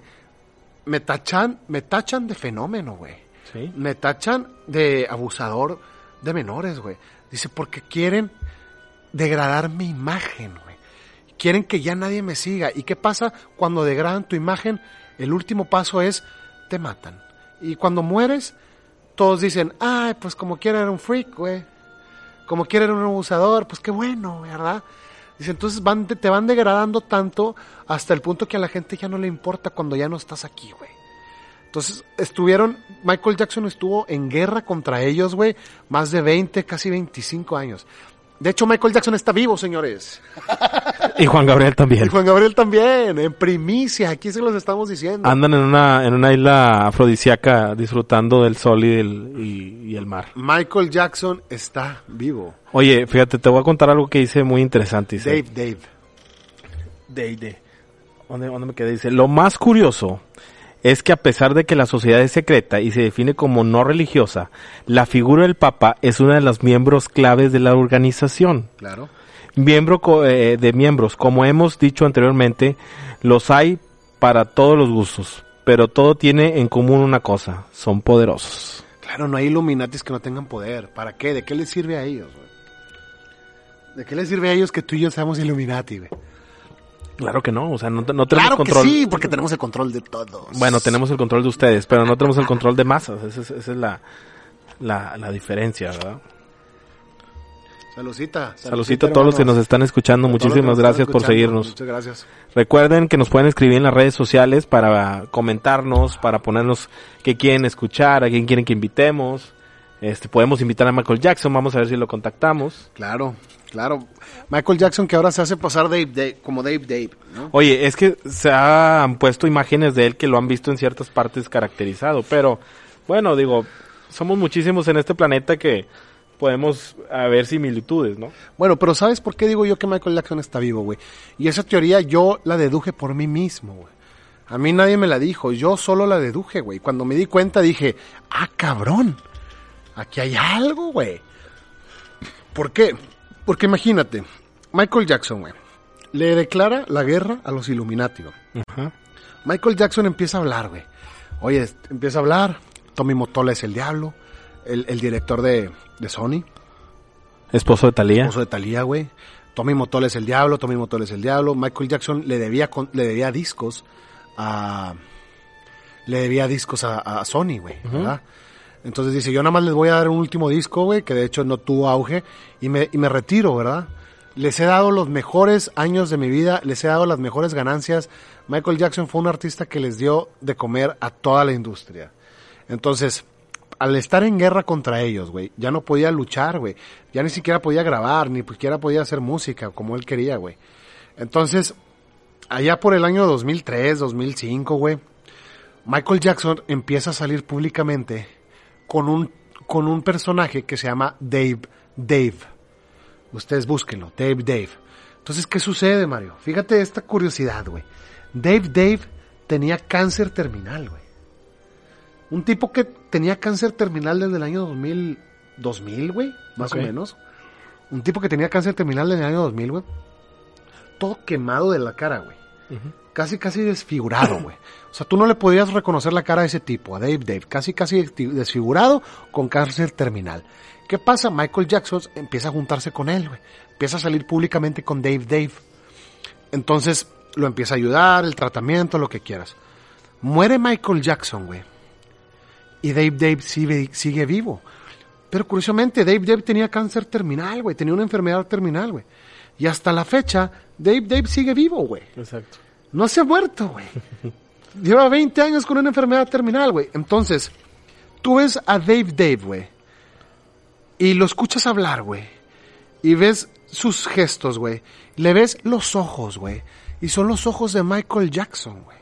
me tachan, me tachan de fenómeno, güey. Sí. Me tachan de abusador de menores, güey. Dice, porque quieren degradar mi imagen, güey. Quieren que ya nadie me siga. ¿Y qué pasa cuando degradan tu imagen? El último paso es, te matan. Y cuando mueres, todos dicen, ay, pues como quiera era un freak, güey. Como quiera era un abusador, pues qué bueno, ¿verdad? Dice, entonces van, te, van degradando tanto hasta el punto que a la gente ya no le importa cuando ya no estás aquí, güey. Entonces estuvieron, Michael Jackson estuvo en guerra contra ellos, güey, más de 20, casi 25 años. De hecho, Michael Jackson está vivo, señores. Y Juan Gabriel también. Y Juan Gabriel también, en primicia, aquí se los estamos diciendo. Andan en una, en una isla afrodisíaca disfrutando del sol y el, y, y el mar. Michael Jackson está vivo. Oye, fíjate, te voy a contar algo que dice muy interesante. Dice, Dave, Dave. Dave, Dave. ¿Dónde, dónde me quedé? Dice, lo más curioso es que a pesar de que la sociedad es secreta y se define como no religiosa, la figura del Papa es una de los miembros claves de la organización. Claro. Miembro co- eh, de miembros, como hemos dicho anteriormente, los hay para todos los gustos, pero todo tiene en común una cosa, son poderosos. Claro, no hay Illuminatis que no tengan poder. ¿Para qué? ¿De qué les sirve a ellos? ¿De qué les sirve a ellos que tú y yo seamos Illuminati, güey? Claro que no, o sea, no, no tenemos Claro control. que sí, porque tenemos el control de todos. Bueno, tenemos el control de ustedes, pero no tenemos el control de masas. Esa es, esa es la, la, la diferencia, ¿verdad? Saludcita. Saludcita a todos los que nos están escuchando. Muchísimas gracias por seguirnos. Muchas gracias. Recuerden que nos pueden escribir en las redes sociales para comentarnos, para ponernos qué quieren escuchar, a quién quieren que invitemos. Este, podemos invitar a Michael Jackson, vamos a ver si lo contactamos. Claro, claro. Michael Jackson que ahora se hace pasar Dave, Dave como Dave Dave, ¿no? Oye, es que se han puesto imágenes de él que lo han visto en ciertas partes caracterizado, pero bueno, digo, somos muchísimos en este planeta que podemos ver similitudes, ¿no? Bueno, pero ¿sabes por qué digo yo que Michael Jackson está vivo, güey? Y esa teoría yo la deduje por mí mismo, güey. A mí nadie me la dijo, yo solo la deduje, güey. Cuando me di cuenta dije, ah, cabrón, aquí hay algo, güey. ¿Por qué? Porque imagínate, Michael Jackson, güey, le declara la guerra a los Illuminati, güey. Ajá. Michael Jackson empieza a hablar, güey. Oye, empieza a hablar, Tommy Motola es el diablo, el, el director de, de Sony. Esposo de Talía. Esposo de Talía, güey. Tommy Motola es el diablo, Tommy Motola es el diablo. Michael Jackson le debía, con- le debía discos a... Le debía discos a, a Sony, güey, ¿verdad? Entonces dice, yo nada más les voy a dar un último disco, güey, que de hecho no tuvo auge, y me, y me retiro, ¿verdad? Les he dado los mejores años de mi vida, les he dado las mejores ganancias. Michael Jackson fue un artista que les dio de comer a toda la industria. Entonces, al estar en guerra contra ellos, güey, ya no podía luchar, güey. Ya ni siquiera podía grabar, ni siquiera podía hacer música como él quería, güey. Entonces, allá por el año 2003, 2005, güey, Michael Jackson empieza a salir públicamente con un, con un personaje que se llama Dave, Dave. Ustedes búsquenlo, Dave, Dave. Entonces, ¿qué sucede, Mario? Fíjate esta curiosidad, güey. Dave, Dave tenía cáncer terminal, güey. Un tipo que tenía cáncer terminal desde el año 2000, 2000, güey, más o menos. Un tipo que tenía cáncer terminal desde el año 2000, güey. Todo quemado de la cara, güey. Casi, casi desfigurado, güey. O sea, tú no le podías reconocer la cara a ese tipo, a Dave Dave. Casi, casi desfi- desfigurado con cáncer terminal. ¿Qué pasa? Michael Jackson empieza a juntarse con él, güey. Empieza a salir públicamente con Dave Dave. Entonces lo empieza a ayudar, el tratamiento, lo que quieras. Muere Michael Jackson, güey. Y Dave Dave sigue, sigue vivo. Pero curiosamente, Dave Dave tenía cáncer terminal, güey. Tenía una enfermedad terminal, güey. Y hasta la fecha, Dave Dave sigue vivo, güey. Exacto. No se ha muerto, güey. Lleva 20 años con una enfermedad terminal, güey. Entonces, tú ves a Dave Dave, güey. Y lo escuchas hablar, güey. Y ves sus gestos, güey. Le ves los ojos, güey. Y son los ojos de Michael Jackson, güey.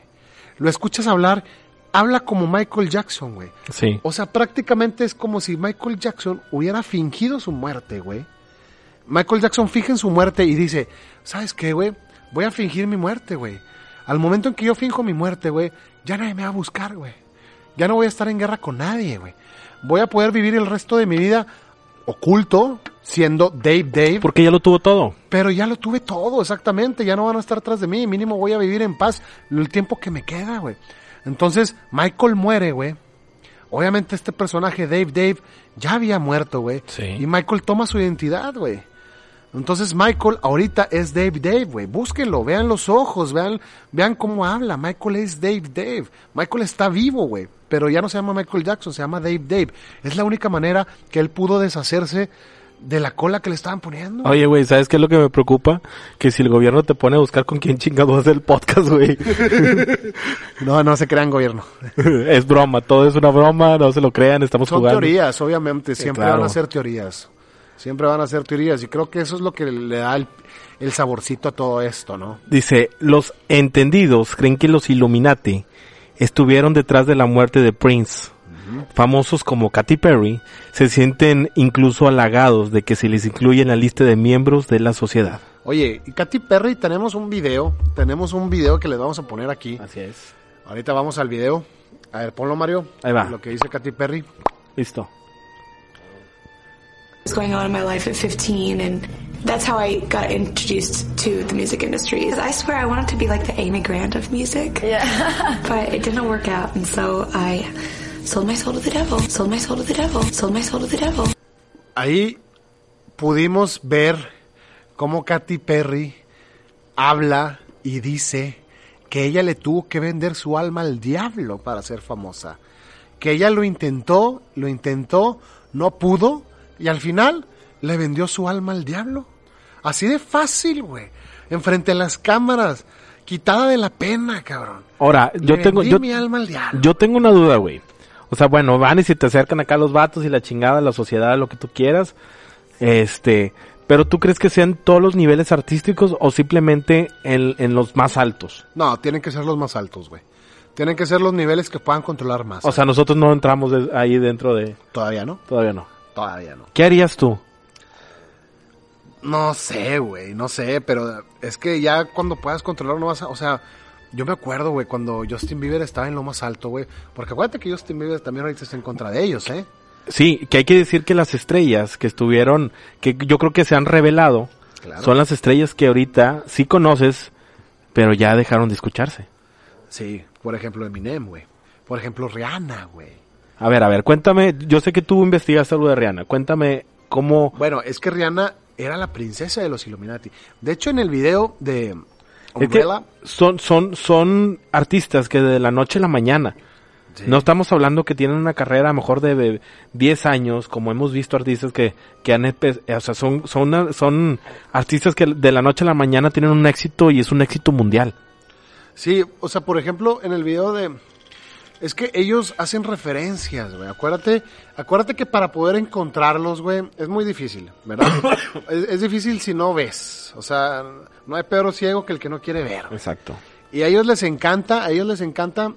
Lo escuchas hablar, habla como Michael Jackson, güey. Sí. O sea, prácticamente es como si Michael Jackson hubiera fingido su muerte, güey. Michael Jackson finge en su muerte y dice, ¿sabes qué, güey? Voy a fingir mi muerte, güey. Al momento en que yo finjo mi muerte, güey, ya nadie me va a buscar, güey. Ya no voy a estar en guerra con nadie, güey. Voy a poder vivir el resto de mi vida oculto, siendo Dave Dave, Porque ya lo tuvo todo. pero ya lo tuve todo, exactamente. Ya no van a estar atrás de mí. Mínimo voy a vivir en paz el tiempo que me queda, güey. Entonces, Michael muere, güey. Obviamente este personaje, Dave Dave, ya había muerto, güey. Sí. Y Michael toma su identidad, güey. Entonces Michael ahorita es Dave Dave, güey. Búsquenlo, vean los ojos, vean, vean cómo habla. Michael es Dave Dave. Michael está vivo, güey. Pero ya no se llama Michael Jackson, se llama Dave Dave. Es la única manera que él pudo deshacerse de la cola que le estaban poniendo. Oye, güey, ¿sabes qué es lo que me preocupa? Que si el gobierno te pone a buscar con quién chingado hacer el podcast, güey. No, no se crean gobierno. es broma, todo es una broma, no se lo crean, estamos Son jugando. teorías, obviamente. Siempre claro. van a ser teorías. Siempre van a ser teorías. Y creo que eso es lo que le da el, el saborcito a todo esto, ¿no? Dice, los entendidos creen que los Illuminati estuvieron detrás de la muerte de Prince. Famosos como Katy Perry se sienten incluso halagados de que se les incluye en la lista de miembros de la sociedad. Oye, y Katy Perry, tenemos un video. Tenemos un video que les vamos a poner aquí. Así es. Ahorita vamos al video. A ver, ponlo, Mario. Ahí va. Lo que dice Katy Perry. Listo. Was going on in my life at 15 and that's how I got introduced to the music industry. I swear I wanted to be like the Amy Grant of music. Yeah. but it didn't work out and so I sold my soul to the devil. Sold my soul to the devil. Sold my soul to the devil. Ahí pudimos ver cómo Katy Perry habla y dice que ella le tuvo que vender su alma al diablo para ser famosa. Que ella lo intentó, lo intentó, no pudo y al final le vendió su alma al diablo. Así de fácil, güey. Enfrente a las cámaras, quitada de la pena, cabrón. Ahora, yo Le tengo, vendí yo, mi alma al diablo. yo tengo una duda, güey. O sea, bueno, van y se te acercan acá los vatos y la chingada, la sociedad, lo que tú quieras. Este, pero tú crees que sean todos los niveles artísticos o simplemente en, en los más altos? No, tienen que ser los más altos, güey. Tienen que ser los niveles que puedan controlar más. O sea, nosotros no entramos de- ahí dentro de... todavía no. Todavía no. Todavía no. ¿Qué harías tú? No sé, güey, no sé, pero es que ya cuando puedas controlar no vas a, o sea, yo me acuerdo, güey, cuando Justin Bieber estaba en lo más alto, güey, porque acuérdate que Justin Bieber también ahorita está en contra de ellos, ¿eh? Sí, que hay que decir que las estrellas que estuvieron, que yo creo que se han revelado, Claro. son las estrellas que ahorita sí conoces, pero ya dejaron de escucharse. Sí, por ejemplo Eminem, güey. Por ejemplo Rihanna, güey. A ver, a ver, cuéntame, yo sé que tú investigaste algo de Rihanna, cuéntame cómo... Bueno, es que Rihanna era la princesa de los Illuminati. De hecho, en el video de Es que Umbrella, son, son, son artistas que de la noche a la mañana, Sí. no estamos hablando que tienen una carrera a lo mejor de de 10 años, como hemos visto artistas que, que han, o sea, son, son, son artistas que de la noche a la mañana tienen un éxito y es un éxito mundial. Sí, o sea, por ejemplo, en el video de... Es que ellos hacen referencias, güey. Acuérdate, acuérdate que para poder encontrarlos, güey, es muy difícil, ¿verdad? es, es difícil si no ves. O sea, no hay Pedro ciego que el que no quiere ver. Exacto. Y a ellos les encanta, a ellos les encanta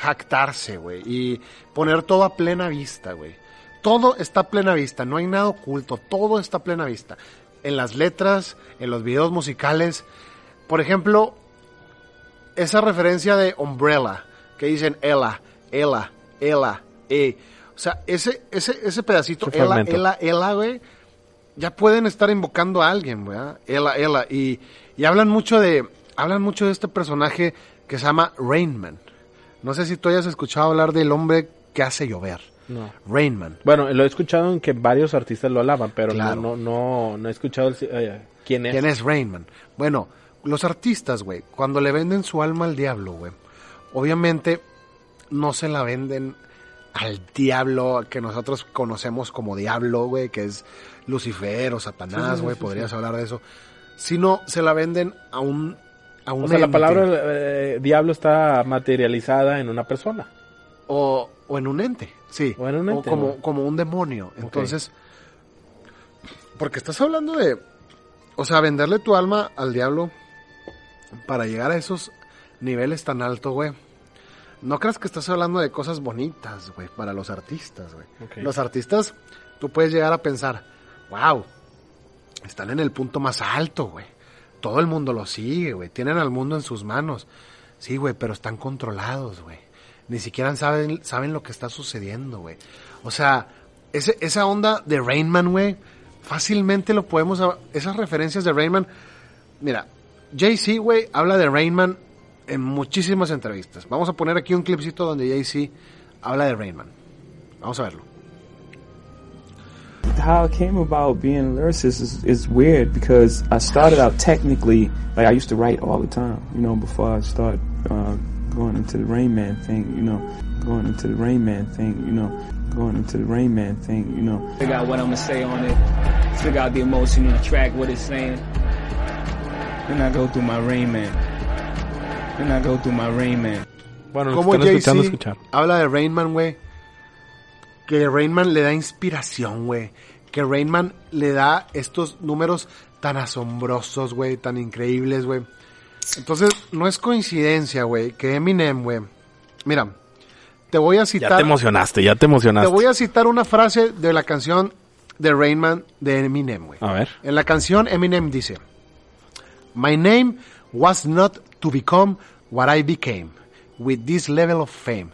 jactarse, güey, y poner todo a plena vista, güey. Todo está a plena vista, no hay nada oculto, todo está a plena vista. En las letras, en los videos musicales. Por ejemplo, esa referencia de Umbrella, que dicen Ella, Ella, Ella, E. O sea, ese, ese, ese pedacito, fragmento. Ella, Ella, güey, ya pueden estar invocando a alguien, ¿verdad? Ella, Ella. Y, y hablan mucho de, hablan mucho de este personaje que se llama Rainman. No sé si tú hayas escuchado hablar del hombre que hace llover. No. Rainman. Bueno, lo he escuchado en que varios artistas lo alaban, pero Claro. no, no, no, no he escuchado el, eh, quién es. ¿Quién es Rainman? Bueno, los artistas, güey, cuando le venden su alma al diablo, güey, obviamente no se la venden al diablo que nosotros conocemos como diablo, güey, que es Lucifer o Satanás, güey, podrías hablar de eso, sino se la venden a un a un O sea, la palabra eh, diablo está materializada en una persona. o, o en un ente, sí, O en un ente, como ¿no? como un demonio. Entonces, porque estás hablando de o sea, venderle tu alma al diablo para llegar a esos niveles tan altos, güey. No creas que estás hablando de cosas bonitas, güey, para los artistas, güey. Los artistas, tú puedes llegar a pensar, wow, están en el punto más alto, güey. Todo el mundo lo sigue, güey. Tienen al mundo en sus manos. Sí, güey, pero están controlados, güey. Ni siquiera saben, saben lo que está sucediendo, güey. O sea, ese, esa onda de Rainman, güey, fácilmente lo podemos... Esas referencias de Rainman... Mira, Jay-Z, güey, habla de Rainman en muchísimas entrevistas. Vamos a poner aquí un clipcito donde Jay-Z habla de Rainman. Vamos a verlo. how I came about being a lyricist is, is weird because I started out technically like I used to write all the time, you know, before I start uh, going into the Rain Man thing, you know, going into the Rain Man thing, you know, going into the Rain Man thing, you know. Figure out what I'm gonna say on it. Figure out the emotion in the track, what it's saying. Then I go through my Rain Then I go through my Rain Man. Bueno, están escuchando Jay-Z escuchar. habla de Rainman, güey. Que Rainman le da inspiración, güey. Que Rainman le da estos números tan asombrosos, güey, tan increíbles, güey. Entonces, no es coincidencia, güey, que Eminem, güey. Mira, te voy a Ya citar. te emocionaste, ya te te emocionaste. voy a citar una frase de la canción de Rainman de Eminem, güey. A ver. En la canción Eminem dice, My name was not to become what I became with this level of fame.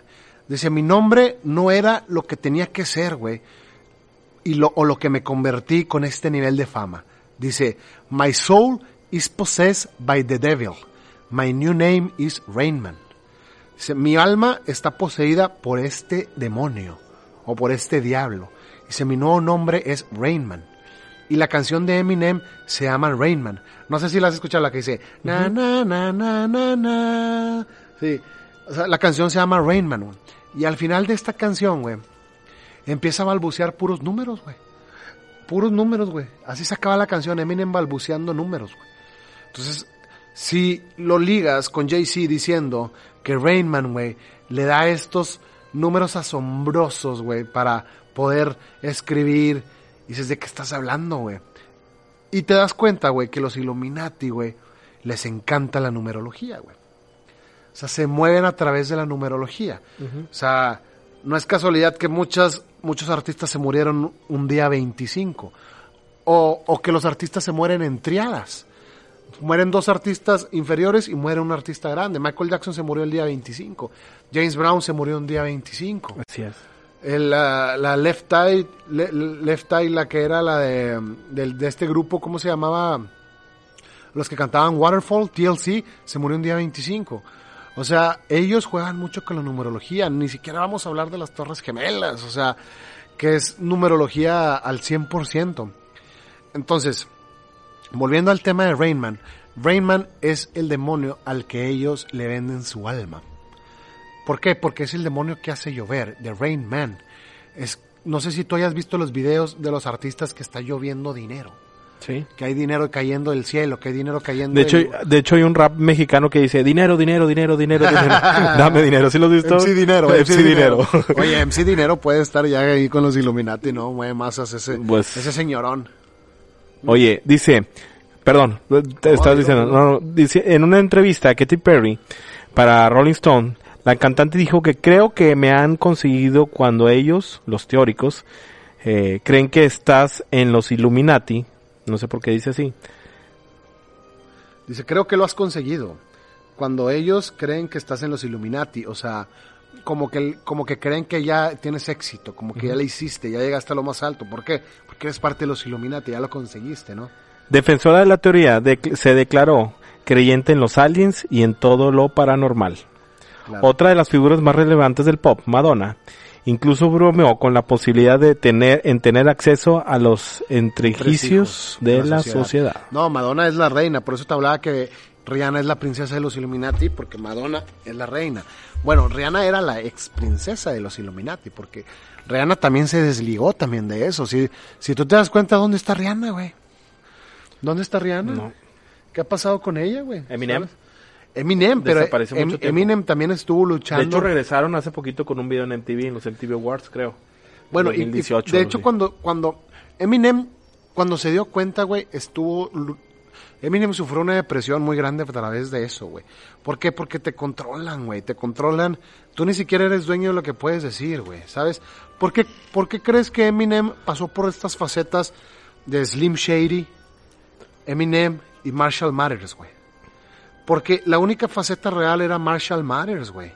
Dice, mi nombre no era lo que tenía que ser, güey, y lo, o lo que me convertí con este nivel de fama. Dice, My soul is possessed by the devil. My new name is Rainman. Dice, mi alma está poseída por este demonio o por este diablo. Dice, mi nuevo nombre es Rainman. Y la canción de Eminem se llama Rainman. No sé si la has escuchado, la que dice, na, na, na, na, na, na. Sí, o sea, la canción se llama Rainman. güey. Y al final de esta canción, güey, empieza a balbucear puros números, güey. Puros números, güey. Así se acaba la canción, Eminem balbuceando números, güey. Entonces, si lo ligas con Jay-Z diciendo que Rainman, güey, le da estos números asombrosos, güey, para poder escribir. Dices, ¿de qué estás hablando, güey? Y te das cuenta, güey, que los Illuminati, güey, les encanta la numerología, güey. O sea, se mueven a través de la numerología. O sea, no es casualidad que muchas, muchos artistas se murieron un día 25. O, o que los artistas se mueren en triadas. Mueren dos artistas inferiores y muere un artista grande. Michael Jackson se murió el día 25. James Brown se murió un día 25. Así es. La, la Left Eye, Le- Left Eye, la que era la de, de este grupo, ¿cómo se llamaba? Los que cantaban Waterfall, TLC, se murió un día 25. O sea, ellos juegan mucho con la numerología. Ni siquiera vamos a hablar de las Torres Gemelas. O sea, que es numerología al 100%. Entonces, volviendo al tema de Rainman. Rainman es el demonio al que ellos le venden su alma. ¿Por qué? Porque es el demonio que hace llover, de Rain Man. Es, no sé si tú hayas visto los videos de los artistas que está lloviendo dinero. Sí. Que hay dinero cayendo del cielo, que hay dinero cayendo De hecho, del- de hecho hay un rap mexicano que dice dinero, dinero, dinero, dinero, dinero. Dame dinero, ¿sí lo has visto? MC Dinero, MC Dinero. Oye, MC Dinero puede estar ya ahí con los Illuminati, ¿no? Mueve masas ese, Pues- ese señorón. Oye, dice, perdón, te estabas digo, diciendo, no, no, dice, en una entrevista a Katy Perry para Rolling Stone, la cantante dijo que creo que me han conseguido cuando ellos, los teóricos, eh, creen que estás en los Illuminati, no sé por qué dice así, Dice, creo que lo has conseguido. Cuando ellos creen que estás en los Illuminati, o sea, como que, como que creen que ya tienes éxito, como que ya le hiciste, ya llegaste a lo más alto. ¿Por qué? Porque eres parte de los Illuminati, ya lo conseguiste, ¿no? Defensora de la teoría, de- se declaró creyente en los aliens y en todo lo paranormal. Claro. Otra de las figuras más relevantes del pop, Madonna, incluso bromeó con la posibilidad de tener en tener acceso a los entregicios de la sociedad. No, Madonna es la reina, por eso te hablaba que Rihanna es la princesa de los Illuminati, porque Madonna es la reina. Bueno, Rihanna era la ex princesa de los Illuminati, porque Rihanna también se desligó también de eso. Si, si tú te das cuenta, ¿dónde está Rihanna, güey? ¿Dónde está Rihanna? No. ¿Qué ha pasado con ella, güey? Eminem. ¿Sabes? Eminem, pero Desapareció mucho Em- tiempo. Eminem también estuvo luchando. De hecho regresaron hace poquito con un video en MTV, en los MTV Awards, creo. Bueno, y- y 2018, de hecho sí. cuando cuando Eminem cuando se dio cuenta, güey, estuvo Eminem sufrió una depresión muy grande a través de eso, güey. ¿Por qué? Porque te controlan, güey, te controlan. Tú ni siquiera eres dueño de lo que puedes decir, güey, ¿sabes? ¿Por qué, por qué crees que Eminem pasó por estas facetas de Slim Shady, Eminem y Marshall Mathers, güey? Porque la única faceta real era Marshall Mathers, güey.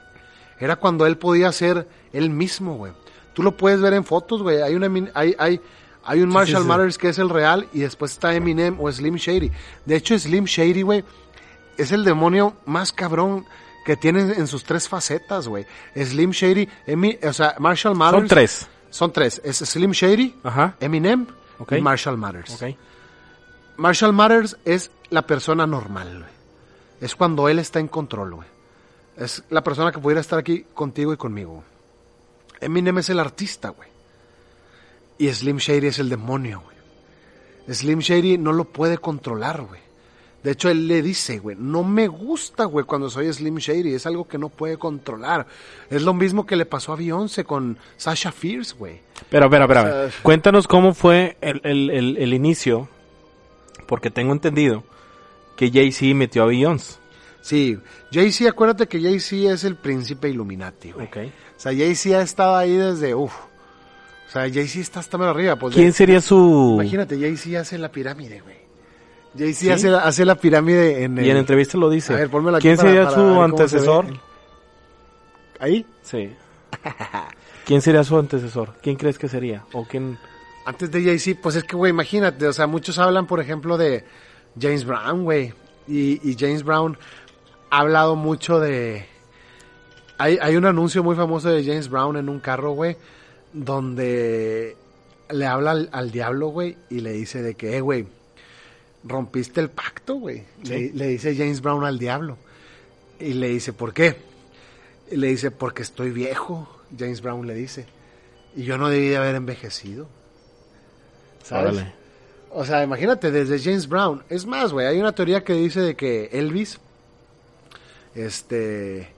Era cuando él podía ser él mismo, güey. Tú lo puedes ver en fotos, güey. Hay, una, Emin- hay, hay, hay un Marshall sí. Mathers que es el real y después está Eminem o Slim Shady. De hecho, Slim Shady, güey, es el demonio más cabrón que tiene en sus tres facetas, güey. Slim Shady, Emi- o sea, Marshall Mathers. Son tres. Son tres. Es Slim Shady, Ajá. Eminem y Marshall Mathers. Ok. Marshall Matters es la persona normal, güey. Es cuando él está en control, güey. Es la persona que pudiera estar aquí contigo y conmigo. Eminem es el artista, güey. Y Slim Shady es el demonio, güey. Slim Shady no lo puede controlar, güey. De hecho, él le dice, güey, no me gusta, güey, cuando soy Slim Shady. Es algo que no puede controlar. Es lo mismo que le pasó a Beyoncé con Sasha Fierce, güey. Pero, pero, pero, O sea, cuéntanos cómo fue el, el, el, el inicio, porque tengo entendido que Jay-Z metió a Beyoncé. Sí, Jay-Z, acuérdate que Jay-Z es el príncipe Illuminati, güey. Ok. O sea, Jay-Z ha estado ahí desde, uff. O sea, Jay-Z está hasta más arriba. Pues, ¿Quién de- sería su...? Imagínate, Jay-Z hace la pirámide, güey. Jay-Z hace, la- hace la pirámide en el... Y en entrevista lo dice. A ver, pónmelo aquí ¿Quién para- sería para su antecesor? se. Ahí, Sí. ¿Quién sería su antecesor? ¿Quién crees que sería? ¿O quién...? antes de Jay-Z, pues es que, güey, imagínate, o sea, muchos hablan, por ejemplo, de James Brown, güey. Y, y James Brown ha hablado mucho de... Hay, hay un anuncio muy famoso de James Brown en un carro, güey, donde le habla al, al diablo, güey, y le dice de que, eh, güey, rompiste el pacto, güey. Le, le dice James Brown al diablo. Y le dice, ¿por qué? Y le dice, porque estoy viejo, James Brown le dice. Y yo no debí de haber envejecido. ¿Sabes? Órale. O sea, imagínate, desde James Brown. Es más, güey, hay una teoría que dice de que Elvis, este,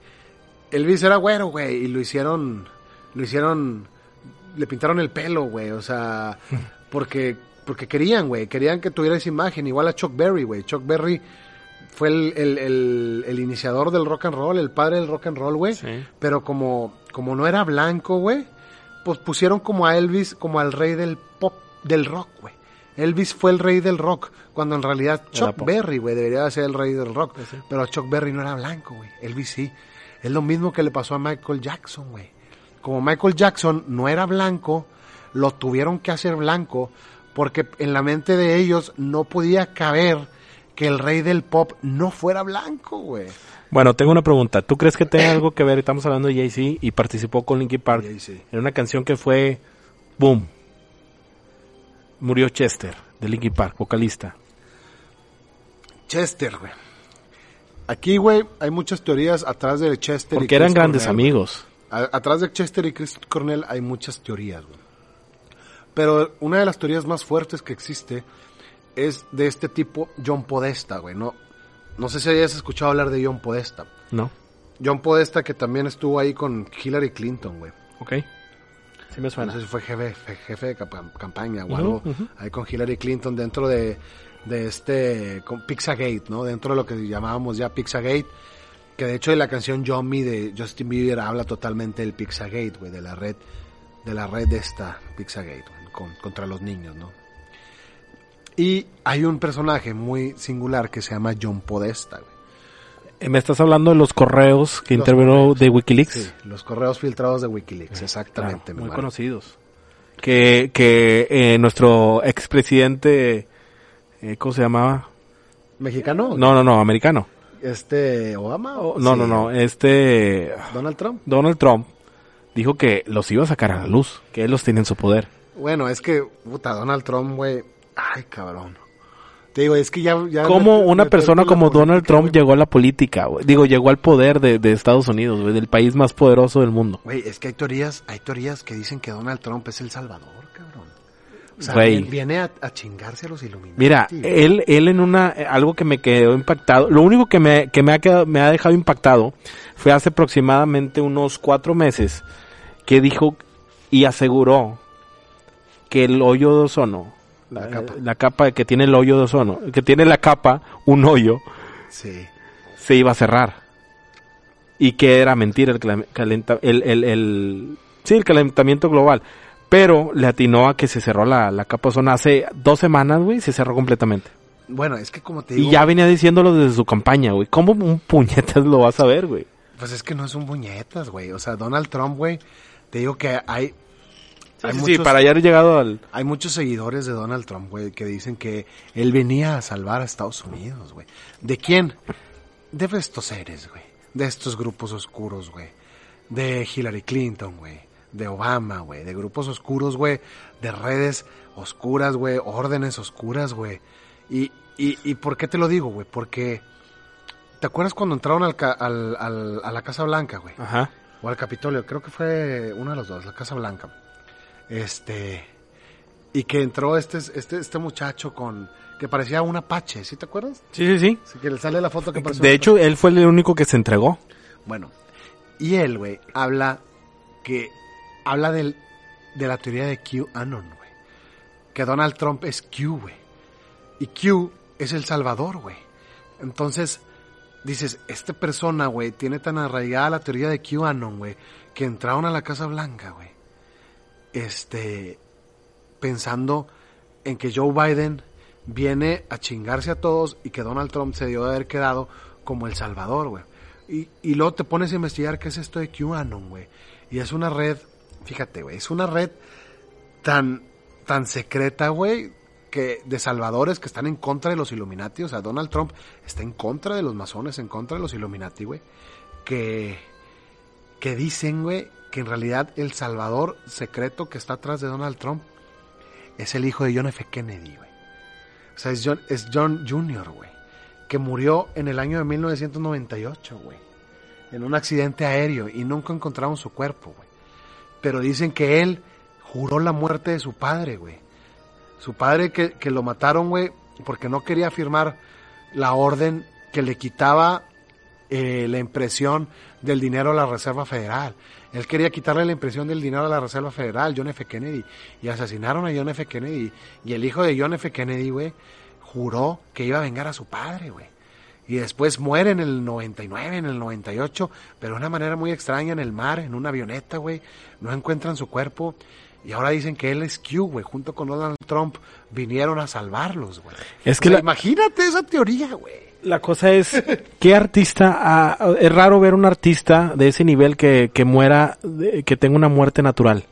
Elvis era güero, güey, y lo hicieron, lo hicieron, le pintaron el pelo, güey, o sea, porque, porque querían, güey, querían que tuviera esa imagen, igual a Chuck Berry, güey, Chuck Berry fue el, el, el, el iniciador del rock and roll, el padre del rock and roll, güey, Sí. pero como, como no era blanco, güey, pues pusieron como a Elvis, como al rey del pop, del rock, güey. Elvis fue el rey del rock, cuando en realidad Chuck. Berry, güey, debería de ser el rey del rock. Pero Chuck Berry no era blanco, güey. Elvis sí. Es lo mismo que le pasó a Michael Jackson, güey. Como Michael Jackson no era blanco, lo tuvieron que hacer blanco porque en la mente de ellos no podía caber que el rey del pop no fuera blanco, güey. Bueno, tengo una pregunta. ¿Tú crees que tenga algo que ver? Estamos hablando de Jay-Z y participó con Linkin Park en una canción que fue Boom. Murió Chester de Linkin Park, vocalista. Chester, güey. Aquí, güey, hay muchas teorías atrás de Chester. y Porque eran Chris grandes Cornell. amigos. A- atrás de Chester y Chris Cornell hay muchas teorías, güey. Pero una de las teorías más fuertes que existe es de este tipo, John Podesta, güey. No, no sé si hayas escuchado hablar de John Podesta. ¿No? John Podesta que también estuvo ahí con Hillary Clinton, güey. Ok. Sí me suena. No sé si fue jefe, fe- jefe de campaña o ahí con Hillary Clinton dentro de, de este, con Pizzagate, ¿no? Dentro de lo que llamábamos ya Pizzagate, que de hecho la canción Yummy de Justin Bieber habla totalmente del Pizzagate, güey, de la red, de la red de esta Pizzagate, güey, con- contra los niños, ¿no? Y hay un personaje muy singular que se llama John Podesta, güey. Me estás hablando de los correos que Los intervino correos. de Wikileaks. Sí, los correos filtrados de Wikileaks, exactamente, Claro, muy conocidos. Que, que eh, nuestro expresidente, eh, ¿cómo se llamaba? ¿Mexicano? No, no, no, americano. Este, Obama. o- No, sí, no, no, este Donald Trump. Donald Trump dijo que los iba a sacar a la luz, que él los tiene en su poder. Bueno, es que, puta, Donald Trump, güey. Ay, cabrón. Te digo, es que ya. ya ¿Cómo me- una persona como Donald Trump llegó a la política? Digo, llegó al poder de, de Estados Unidos, del país más poderoso del mundo. Güey, es que hay teorías, hay teorías que dicen que Donald Trump es el salvador, cabrón. O sea, viene, a, a chingarse a los Illuminati. Mira, él, él en una, algo que me quedó impactado, lo único que me, que me ha quedado, me ha dejado impactado fue hace aproximadamente unos cuatro meses que dijo y aseguró que el hoyo de ozono, la, La capa. la capa que tiene el hoyo de ozono, que tiene la capa, un hoyo, Sí. se iba a cerrar. Y que era mentira el, calenta- el, el, el- sí, el calentamiento global. Pero le atinó a que se cerró la, la capa de ozono hace dos semanas, güey, se cerró completamente. Bueno, es que como te digo. Y ya venía diciéndolo desde su campaña, güey. ¿Cómo un puñetas lo vas a ver, güey? Pues es que no es un puñetas, güey. O sea, Donald Trump, güey. Te digo que hay. Hay Sí, muchos- para ya haber llegado al... Hay muchos seguidores de Donald Trump, güey, que dicen que él venía a salvar a Estados Unidos, güey. ¿De quién? De estos seres, güey. De estos grupos oscuros, güey. De Hillary Clinton, güey. De Obama, güey. De grupos oscuros, güey. De redes oscuras, güey. Órdenes oscuras, güey. Y, y, ¿Y por qué te lo digo, güey? Porque... ¿Te acuerdas cuando entraron al, ca- al- al- a la Casa Blanca, güey? Ajá. o al Capitolio, creo que fue uno de los dos, la Casa Blanca. Este y que entró este este este muchacho con que parecía un apache, ¿sí te acuerdas? Sí, sí, sí. Sí, que le sale la foto que parecía De hecho, él fue el único que se entregó. bueno, y él, güey, habla que habla del de la teoría de QAnon, güey. Que Donald Trump es Q, güey. Y Q es el Salvador, güey. Entonces, dices, esta persona, güey, tiene tan arraigada la teoría de QAnon, güey, que entraron a la Casa Blanca, güey. Este, pensando en que Joe Biden viene a chingarse a todos y que Donald Trump se dio de haber quedado como el Salvador, güey. Y, y luego te pones a investigar qué es esto de QAnon, güey. Y es una red, fíjate, güey, es una red tan, tan secreta, güey, que de salvadores que están en contra de los Illuminati. O sea, Donald Trump está en contra de los masones, en contra de los Illuminati, güey. Que, que dicen, güey, que en realidad el salvador secreto que está atrás de Donald Trump es el hijo de John F. Kennedy, güey. O sea, es John, es John Jr., güey. Que murió en el año de 1998, güey. En un accidente aéreo y nunca encontraron su cuerpo, güey. Pero dicen que él juró la muerte de su padre, güey. Su padre que, que lo mataron, güey, porque no quería firmar la orden que le quitaba eh, la impresión del dinero a la Reserva Federal. Él quería quitarle la impresión del dinero a la Reserva Federal, John F. Kennedy. Y asesinaron a John F. Kennedy. Y el hijo de John F. Kennedy, güey, juró que iba a vengar a su padre, güey. Y después muere en el 99, en el 98, pero de una manera muy extraña en el mar, en una avioneta, güey. No encuentran su cuerpo. Y ahora dicen que él es Q, güey, junto con Donald Trump, vinieron a salvarlos, güey. Es que O sea, la- imagínate esa teoría, güey. La cosa es, ¿qué artista? ah, es raro ver un artista de ese nivel que, que muera, que tenga una muerte natural.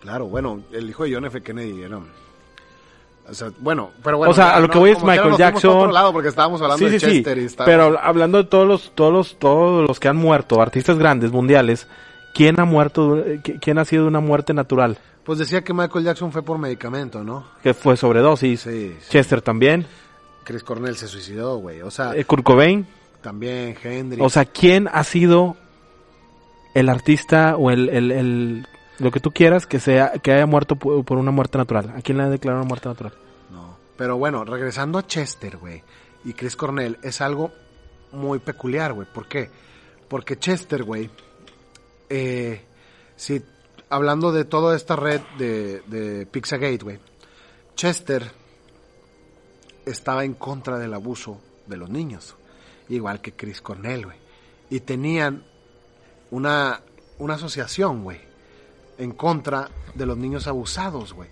Claro, bueno, el hijo de John F. Kennedy era... O sea, bueno, pero bueno. O sea, a lo no, que voy es Michael nos Jackson. pa' otro lado porque estábamos hablando Sí, de sí, sí. Chester y estábamos- Pero hablando de todos los, todos los, todos los que han muerto, artistas grandes, mundiales, ¿quién ha muerto, quién ha sido de una muerte natural? Pues decía que Michael Jackson fue por medicamento, ¿no? Que fue sobredosis. Sí, sí. Chester también. Chris Cornell se suicidó, güey. O sea, eh, Kurt Cobain. también Hendrix. O sea, ¿quién ha sido el artista o el, el, el- lo que tú quieras que sea que haya muerto por, una muerte natural? ¿A quién le ha declarado una muerte natural? No. Pero bueno, regresando a Chester, güey, y Chris Cornell, es algo muy peculiar, güey. ¿Por qué? Porque Chester, güey, eh, si hablando de toda esta red de, de Pizzagate, güey, Chester estaba en contra del abuso de los niños, igual que Chris Cornell. Y tenían una, una asociación, güey, en contra de los niños abusados, güey.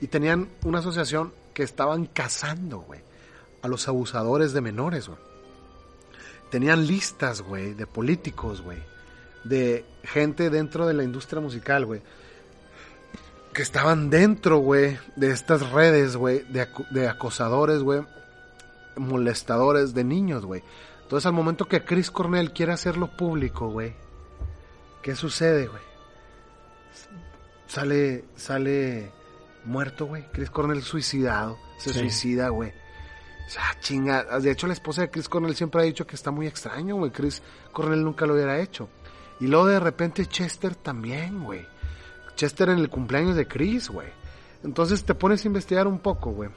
Y tenían una asociación que estaban cazando, güey, a los abusadores de menores, güey. Tenían listas, güey, de políticos, güey, de gente dentro de la industria musical, güey, que estaban dentro, güey, de estas redes, güey, de, de acosadores, güey, molestadores de niños, güey. Entonces, al momento que Chris Cornell quiere hacerlo público, güey, ¿qué sucede, güey? Sale, sale muerto, güey. Chris Cornell suicidado. Se Sí. suicida, güey. O sea, chinga. De hecho, la esposa de Chris Cornell siempre ha dicho que está muy extraño, güey. Chris Cornell nunca lo hubiera hecho. Y luego de repente Chester también, güey. Chester en el cumpleaños de Chris, güey. Entonces te pones a investigar un poco, güey.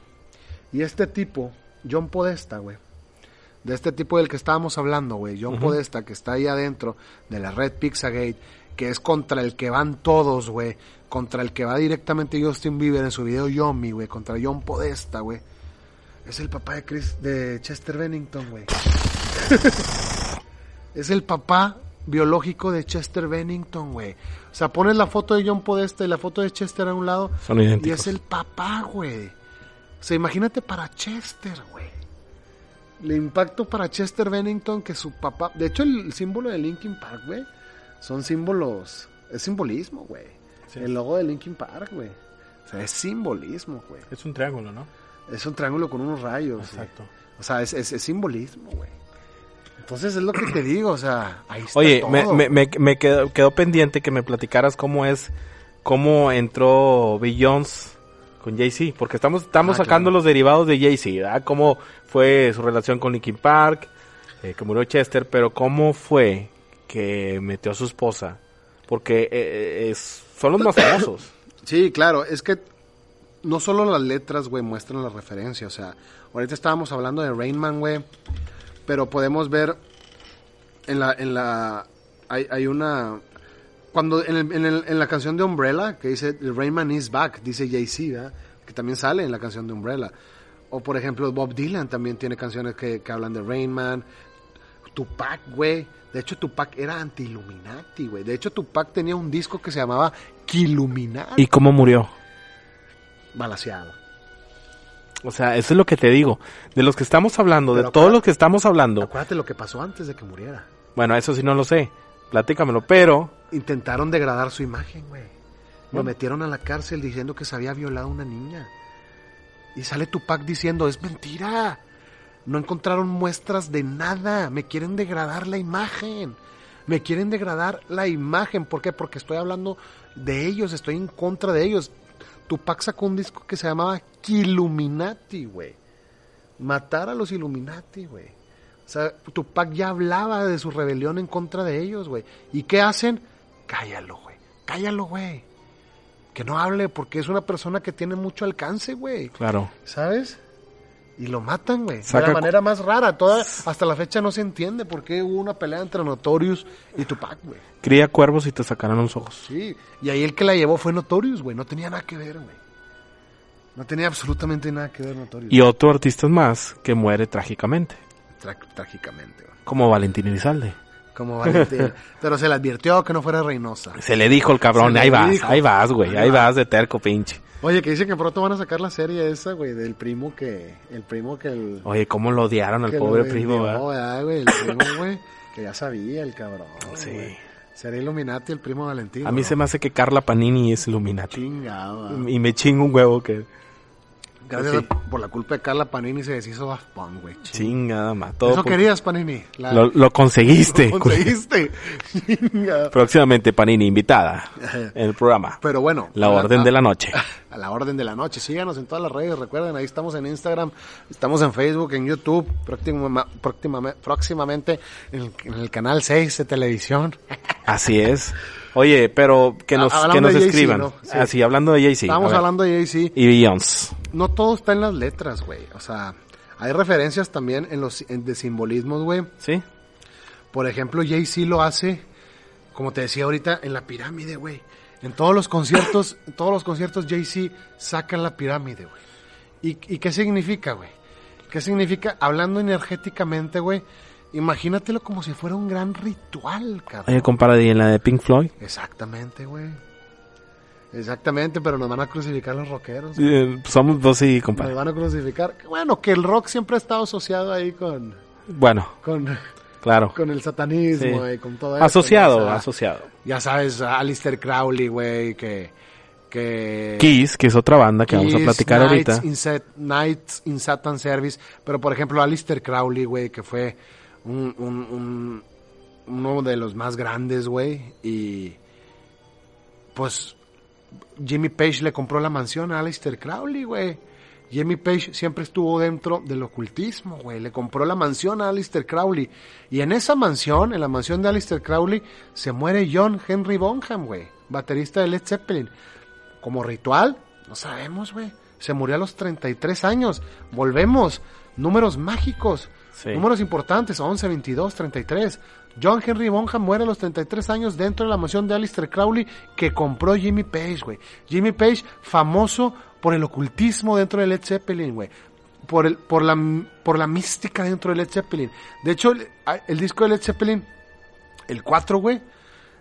Y este tipo, John Podesta, güey. De este tipo del que estábamos hablando, güey. John Podesta, que está ahí adentro de la red Pizzagate, que es contra el que van todos, güey. Contra el que va directamente Justin Bieber en su video Yomi, güey. Contra John Podesta, güey. Es el papá de Chris, de Chester Bennington, güey. es el papá biológico de Chester Bennington, güey. O sea, pones la foto de John Podesta y la foto de Chester a un lado. Son y idénticos. es el papá, güey. O sea, imagínate para Chester, güey. El impacto para Chester Bennington que su papá... De hecho, el símbolo de Linkin Park, güey, son símbolos... Es simbolismo, güey. El logo de Linkin Park, güey. O sea, es simbolismo, güey. Es un triángulo, ¿no? Es un triángulo con unos rayos. Exacto. güey. O sea, es, es- es simbolismo, güey. Entonces es lo que te digo, o sea, ahí está Oye, todo. me, me, quedó, quedó pendiente que me platicaras cómo es, cómo entró Beyoncé con Jay-Z, porque estamos, estamos Ah, sacando claro. los derivados de Jay-Z, ¿verdad? Cómo fue su relación con Linkin Park, eh, que murió Chester, pero cómo fue que metió a su esposa, porque eh, eh, es, son los más famosos. Sí, claro, es que no solo las letras, güey, muestran la referencia, o sea, ahorita estábamos hablando de Rain Man, güey, pero podemos ver en la, en la, hay, hay una, cuando en, el- en, el- en la canción de Umbrella, que dice The Rain Man is back, dice Jay-Z, que también sale en la canción de Umbrella. O por ejemplo, Bob Dylan también tiene canciones que, que hablan de Rain Man. Tupac, güey. De hecho, Tupac era anti-Illuminati, güey. De hecho, Tupac tenía un disco que se llamaba Killuminati. ¿Y cómo murió? Balaseado. O sea, eso es lo que te digo. De los que estamos hablando, Pero de todos los que estamos hablando. Acuérdate lo que pasó antes de que muriera. Bueno, eso sí no lo sé. Platícamelo, pero Intentaron degradar su imagen, güey. Lo metieron a la cárcel diciendo que se había violado a una niña. Y sale Tupac diciendo, es mentira. No encontraron muestras de nada. Me quieren degradar la imagen. Me quieren degradar la imagen. ¿Por qué? Porque estoy hablando de ellos. Estoy en contra de ellos. Tupac sacó un disco que se llamaba Killuminati, güey. Matar a los Illuminati, güey. O sea, Tupac ya hablaba de su rebelión en contra de ellos, güey. ¿Y qué hacen? Cállalo, güey. Cállalo, güey. Que no hable porque es una persona que tiene mucho alcance, güey. claro. ¿Sabes? Y lo matan, güey. De la manera más rara. Toda, hasta la fecha no se entiende por qué hubo una pelea entre Notorious y Tupac, güey. Cría cuervos y te sacarán los ojos. Sí. Y ahí el que la llevó fue Notorious, güey. No tenía nada que ver, güey. No tenía absolutamente nada que ver Notorious. Y otro artista más que muere trágicamente, Tra- trágicamente, güey. como Valentín Elizalde. Como Valentín. Pero se le advirtió que no fuera Reynosa. Se le dijo el cabrón, ahí vas, dijo. ahí vas, güey, Ahí ahí va. vas de terco, pinche. Oye, que dicen que pronto van a sacar la serie esa, güey, del primo que... El primo que el... Oye, cómo lo odiaron al pobre primo, vendió, ¿verdad? ¿verdad, güey? El primo, güey, que ya sabía el cabrón. Sí. güey. Sería Illuminati el primo Valentín. A mí se me hace que Carla Panini es Illuminati. Chingado. Y me chingo un huevo que... Gracias Sí. a- por la culpa de Carla Panini se deshizo Daft Punk, güey. Chingada, ma. Todo Eso por- querías, Panini. La- Lo, lo conseguiste. Lo conseguiste. Próximamente Panini invitada en el programa. Pero bueno. La orden de la noche. A la orden de la noche. Síganos en todas las redes. Recuerden, ahí estamos en Instagram, estamos en Facebook, en YouTube, próxima- próxima- próximamente en el, en el canal 6 de televisión. Así es. Oye, pero que nos, Hablando que nos escriban. ¿no? Sí. Así, hablando de Jay-Z. ver. hablando de Jay-Z. Y Beyoncé. No todo está en las letras, güey. O sea, hay referencias también en los en- de simbolismos, güey. ¿Sí? Por ejemplo, Jay-Z lo hace, como te decía ahorita, en la pirámide, güey. En todos los conciertos, en todos los conciertos Jay-Z sacan la pirámide, güey. ¿Y, ¿Y qué significa, güey? ¿Qué significa? Hablando energéticamente, güey. Imagínatelo como si fuera un gran ritual, cabrón. Oye, compara en la de Pink Floyd. Exactamente, güey. Exactamente, pero nos van a crucificar los rockeros. Eh, somos dos y Nos compadre. van a crucificar. Bueno, que el rock siempre ha estado asociado ahí con, Bueno, con, claro. con el satanismo Sí. y con todo eso. Asociado, ¿no? O sea, asociado. Ya sabes, Alistair Crowley, güey, que... que Kiss, que es otra banda que vamos a platicar Nights ahorita. In Nights in Satan Service. Pero, por ejemplo, Alistair Crowley, güey, que fue un, un- un- uno de los más grandes, güey. Y, pues, Jimmy Page le compró la mansión a Alistair Crowley, güey. Jimmy Page siempre estuvo dentro del ocultismo, güey. Le compró la mansión a Alistair Crowley. Y en esa mansión, en la mansión de Alistair Crowley, se muere John Henry Bonham, güey. Baterista de Led Zeppelin. Como ritual, no sabemos, güey. Se murió a los 33 años. Volvemos. Números mágicos. Sí. Números importantes. 11, 22, 33. John Henry Bonham muere a los 33 años dentro de la mansión de Alistair Crowley que compró Jimmy Page, güey. Jimmy Page, famoso por el ocultismo dentro de Led Zeppelin, güey. Por, el, por, la, por la mística dentro de Led Zeppelin. De hecho, el, el disco de Led Zeppelin, el 4, güey,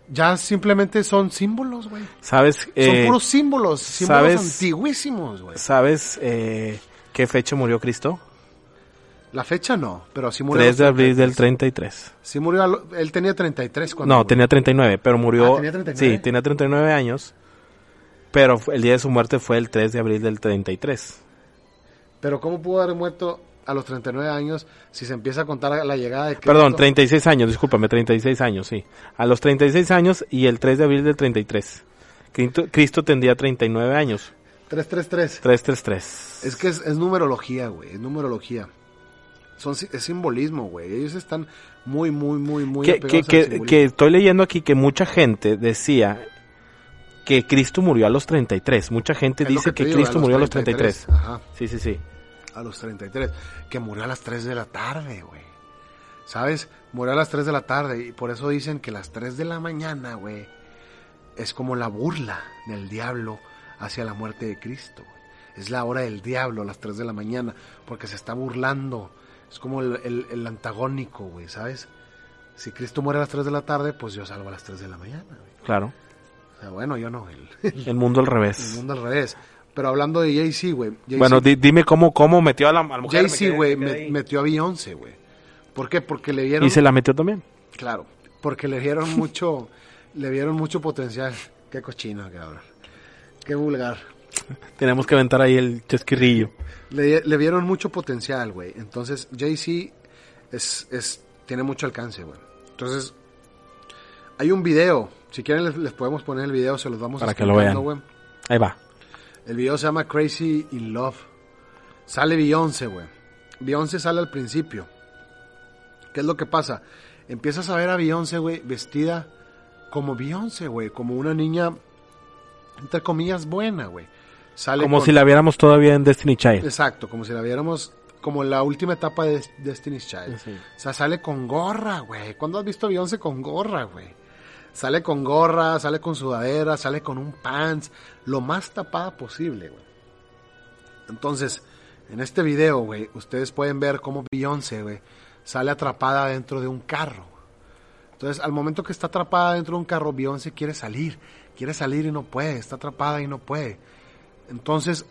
ya simplemente son símbolos, güey. ¿Sabes? Son eh, puros símbolos, símbolos ¿sabes? antiguísimos, güey. ¿Sabes eh, qué fecha murió Cristo? La fecha no, pero sí murió. a 3 los de abril 33. del 33. Sí murió, él tenía 33 cuando No, murió. tenía 39, pero murió... Ah, ¿tenía 39? Sí, tenía 39 años. Pero el día de su muerte fue el 3 de abril del 33. Pero ¿cómo pudo haber muerto a los 39 años si se empieza a contar la llegada de Cristo? Perdón, 36 años, discúlpame, 36 años, sí. A los 36 años y el 3 de abril del 33. Cristo, Cristo tendría 39 años. 333. 333. Es que es, es numerología, güey, es numerología. Son, es simbolismo, güey. Ellos están muy, muy, muy, muy que, que, que, que estoy leyendo aquí que mucha gente decía que Cristo murió a los 33. Mucha gente Es dice que, digo, Cristo murió a los 33. Ajá, Sí, sí, sí. a los 33. Que murió a las 3 de la tarde, güey. ¿Sabes? Murió a las 3 de la tarde y por eso dicen que las 3 de la mañana, güey, es como la burla del diablo hacia la muerte de Cristo. Es la hora del diablo a las 3 de la mañana porque se está burlando. Es como el, el- el antagónico, güey, ¿sabes? Si Cristo muere a las 3 de la tarde, pues yo salgo a las 3 de la mañana. güey. Claro. O sea, bueno, yo no, el, El mundo al el revés. mundo al revés. Pero hablando de Jay-Z, güey. Bueno, di- dime cómo, cómo metió a la, a la mujer. Jay-Z, güey, me metió a Beyoncé, güey. ¿Por qué? Porque le vieron... Y se la metió también. Claro, porque le vieron mucho, le vieron mucho potencial. Qué cochino, cabrón. Qué vulgar. Tenemos que aventar ahí el chesquirrillo. Le, le vieron mucho potencial, güey. Entonces, Jay-Z es, es, tiene mucho alcance, güey. Entonces, hay un video. Si quieren, les, les podemos poner el video, se los vamos Para que lo vean. güey. Ahí va. El video se llama Crazy in Love. Sale Beyoncé, güey. Beyoncé sale al principio. ¿Qué es lo que pasa? Empiezas a ver a Beyoncé, güey, vestida como Beyoncé, güey. Como una niña, entre comillas, buena, güey. Sale Como con- si la viéramos todavía en Destiny Child. Exacto, como si la viéramos como la última etapa de Destiny's Child. Sí. O sea, sale con gorra, güey. ¿Cuándo has visto a Beyoncé con gorra, güey? Sale con gorra, sale con sudadera, sale con un pants, lo más tapada posible, güey. Entonces, en este video, güey, ustedes pueden ver cómo Beyoncé, güey, sale atrapada dentro de un carro. Entonces, al momento que está atrapada dentro de un carro, Beyoncé quiere salir, quiere salir y no puede, está atrapada y no puede. Entonces,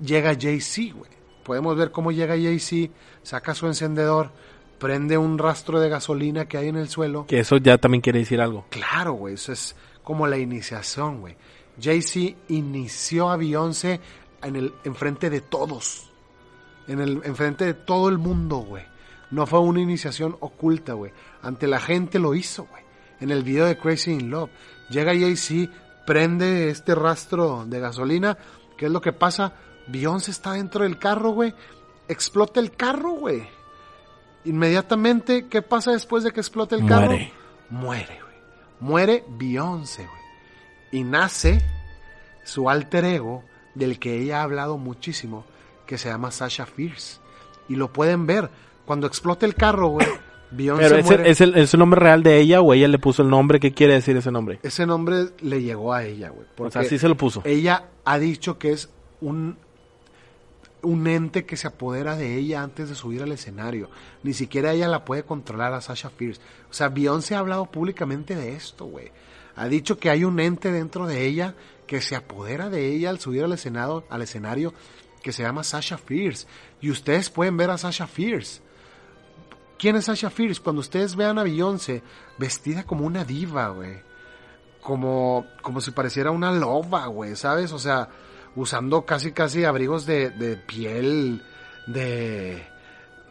llega Jay-Z, güey. Podemos ver cómo llega Jay-Z, saca su encendedor, prende un rastro de gasolina que hay en el suelo. Que eso ya también quiere decir algo. Claro, güey, eso es como la iniciación, güey. Jay-Z inició a Beyoncé en el enfrente de todos. En el enfrente de todo el mundo, güey. No fue una iniciación oculta, güey. Ante la gente lo hizo, güey. En el video de Crazy in Love. Llega Jay-Z, prende este rastro de gasolina. ¿Qué es lo que pasa? Beyoncé está dentro del carro, güey. Explota el carro, güey. Inmediatamente, ¿qué pasa después de que explota el carro? Muere. Muere, güey. Muere Beyoncé, güey. Y nace su alter ego del que ella ha hablado muchísimo, que se llama Sasha Fierce. Y lo pueden ver. Cuando explota el carro, güey, Beyoncé Pero ¿es el, muere. es, el, ¿es el nombre real de ella o ella le puso el nombre? ¿Qué quiere decir ese nombre? Ese nombre le llegó a ella, güey. O sea, sí se lo puso. Ella ha dicho que es un, un ente que se apodera de ella antes de subir al escenario. Ni siquiera ella la puede controlar a Sasha Fierce. O sea, Beyoncé ha hablado públicamente de esto, güey. Ha dicho que hay un ente dentro de ella que se apodera de ella al subir al escenario, al escenario que se llama Sasha Fierce. Y ustedes pueden ver a Sasha Fierce. ¿Quién es Sasha Fierce? Cuando ustedes vean a Beyoncé vestida como una diva, güey. Como, como si pareciera una loba, güey, ¿sabes? O sea, usando casi, casi abrigos de, de piel de,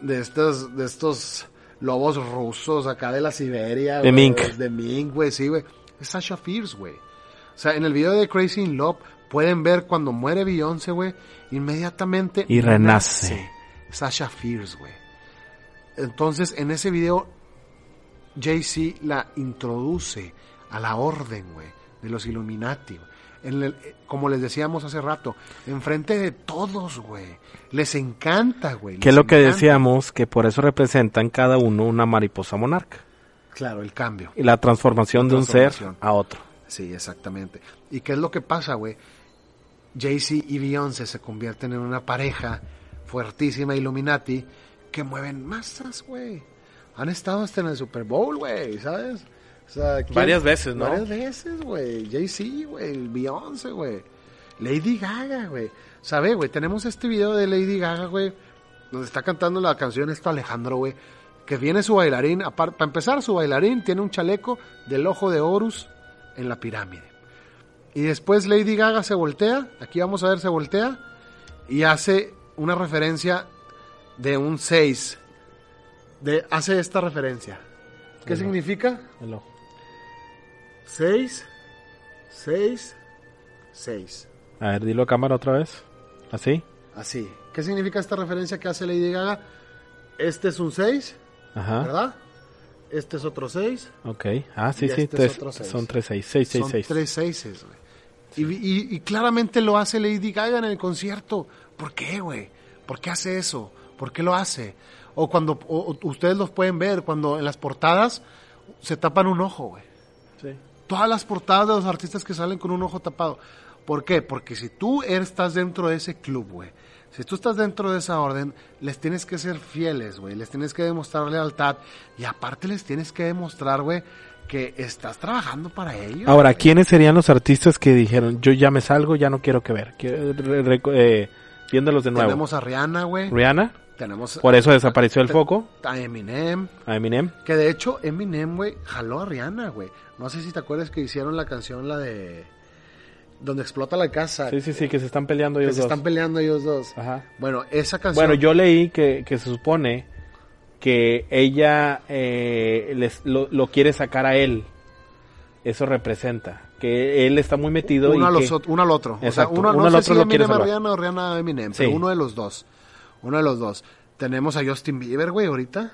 de estos, de estos lobos rusos acá de la Siberia. De mink. De mink, güey, sí, güey. Es Sasha Fierce, güey. O sea, en el video de Crazy in Love pueden ver cuando muere Beyoncé, güey, inmediatamente Y renace. Sasha Fierce, güey. Entonces, en ese video, Jay-Z la introduce a la orden, güey, de los Illuminati. En el- eh, como les decíamos hace rato, enfrente de todos, güey. Les encanta, güey. Que es lo que encanta. decíamos, que por eso representan cada uno una mariposa monarca. Claro, el cambio. Y la transformación de un ser Transformación. a otro. Sí, exactamente. ¿Y qué es lo que pasa, güey? Jay-Z y Beyoncé se convierten en una pareja fuertísima Illuminati que mueven masas, güey. Han estado hasta en el Super Bowl, güey, ¿sabes? O sea, ¿quién- Varias veces, ¿no? Varias veces, güey. Jay-Z, güey. Beyoncé, güey. Lady Gaga, güey. ¿Sabe, güey? Tenemos este video de Lady Gaga, güey, donde está cantando la canción esto Alejandro, güey. Que viene su bailarín, para empezar, su bailarín tiene un chaleco del ojo de Horus en la pirámide. Y después Lady Gaga se voltea, aquí vamos a ver, se voltea y hace una referencia de un 6. De, hace esta referencia. ¿Qué significa? El ojo. 6, 6, 6. A ver, dilo a cámara otra vez. ¿Así? Así. ¿Qué significa esta referencia que hace Lady Gaga? Este es un 6, Ajá. ¿verdad? Este es otro 6. Ok. Ah, sí, Y sí. este es tres- otro seis. son tres seis. Seis, seis, Son seis. tres seises, güey. Y, y- y claramente lo hace Lady Gaga en el concierto. ¿Por qué, güey? ¿Por qué hace eso? ¿Por qué lo hace? O cuando o- o ustedes los pueden ver, cuando en las portadas se tapan un ojo, güey. Sí. Todas las portadas de los artistas que salen con un ojo tapado. ¿Por qué? Porque si tú eres- estás dentro de ese club, güey. Si tú estás dentro de esa orden, les tienes que ser fieles, güey. Les tienes que demostrar lealtad. Y aparte les tienes que demostrar, güey, que estás trabajando para ellos. Ahora, güey. ¿quiénes serían los artistas que dijeron, yo ya me salgo, ya no quiero que ver? Que- re- re- eh, viéndolos de nuevo. Tenemos a Rihanna, güey. Rihanna, Tenemos por eso desapareció el foco. a Eminem. A Eminem. Que de hecho, Eminem, güey, jaló a Rihanna, güey. No sé si te acuerdas que hicieron la canción, la de... Donde explota la casa. Sí, sí, sí, que se están peleando que ellos se dos. están peleando ellos dos. Ajá. Bueno, esa canción... Bueno, yo leí que, que se supone que ella eh, les- lo, lo quiere sacar a él. Eso representa. Que él está muy metido uno, y a los que- uno al otro. Exacto, O sea, uno, uno no al sé otro si lo quiere Eminem a salvar. Rihanna o Rihanna a Eminem, pero Sí. uno de los dos. Uno de los dos. Tenemos a Justin Bieber, güey, ahorita.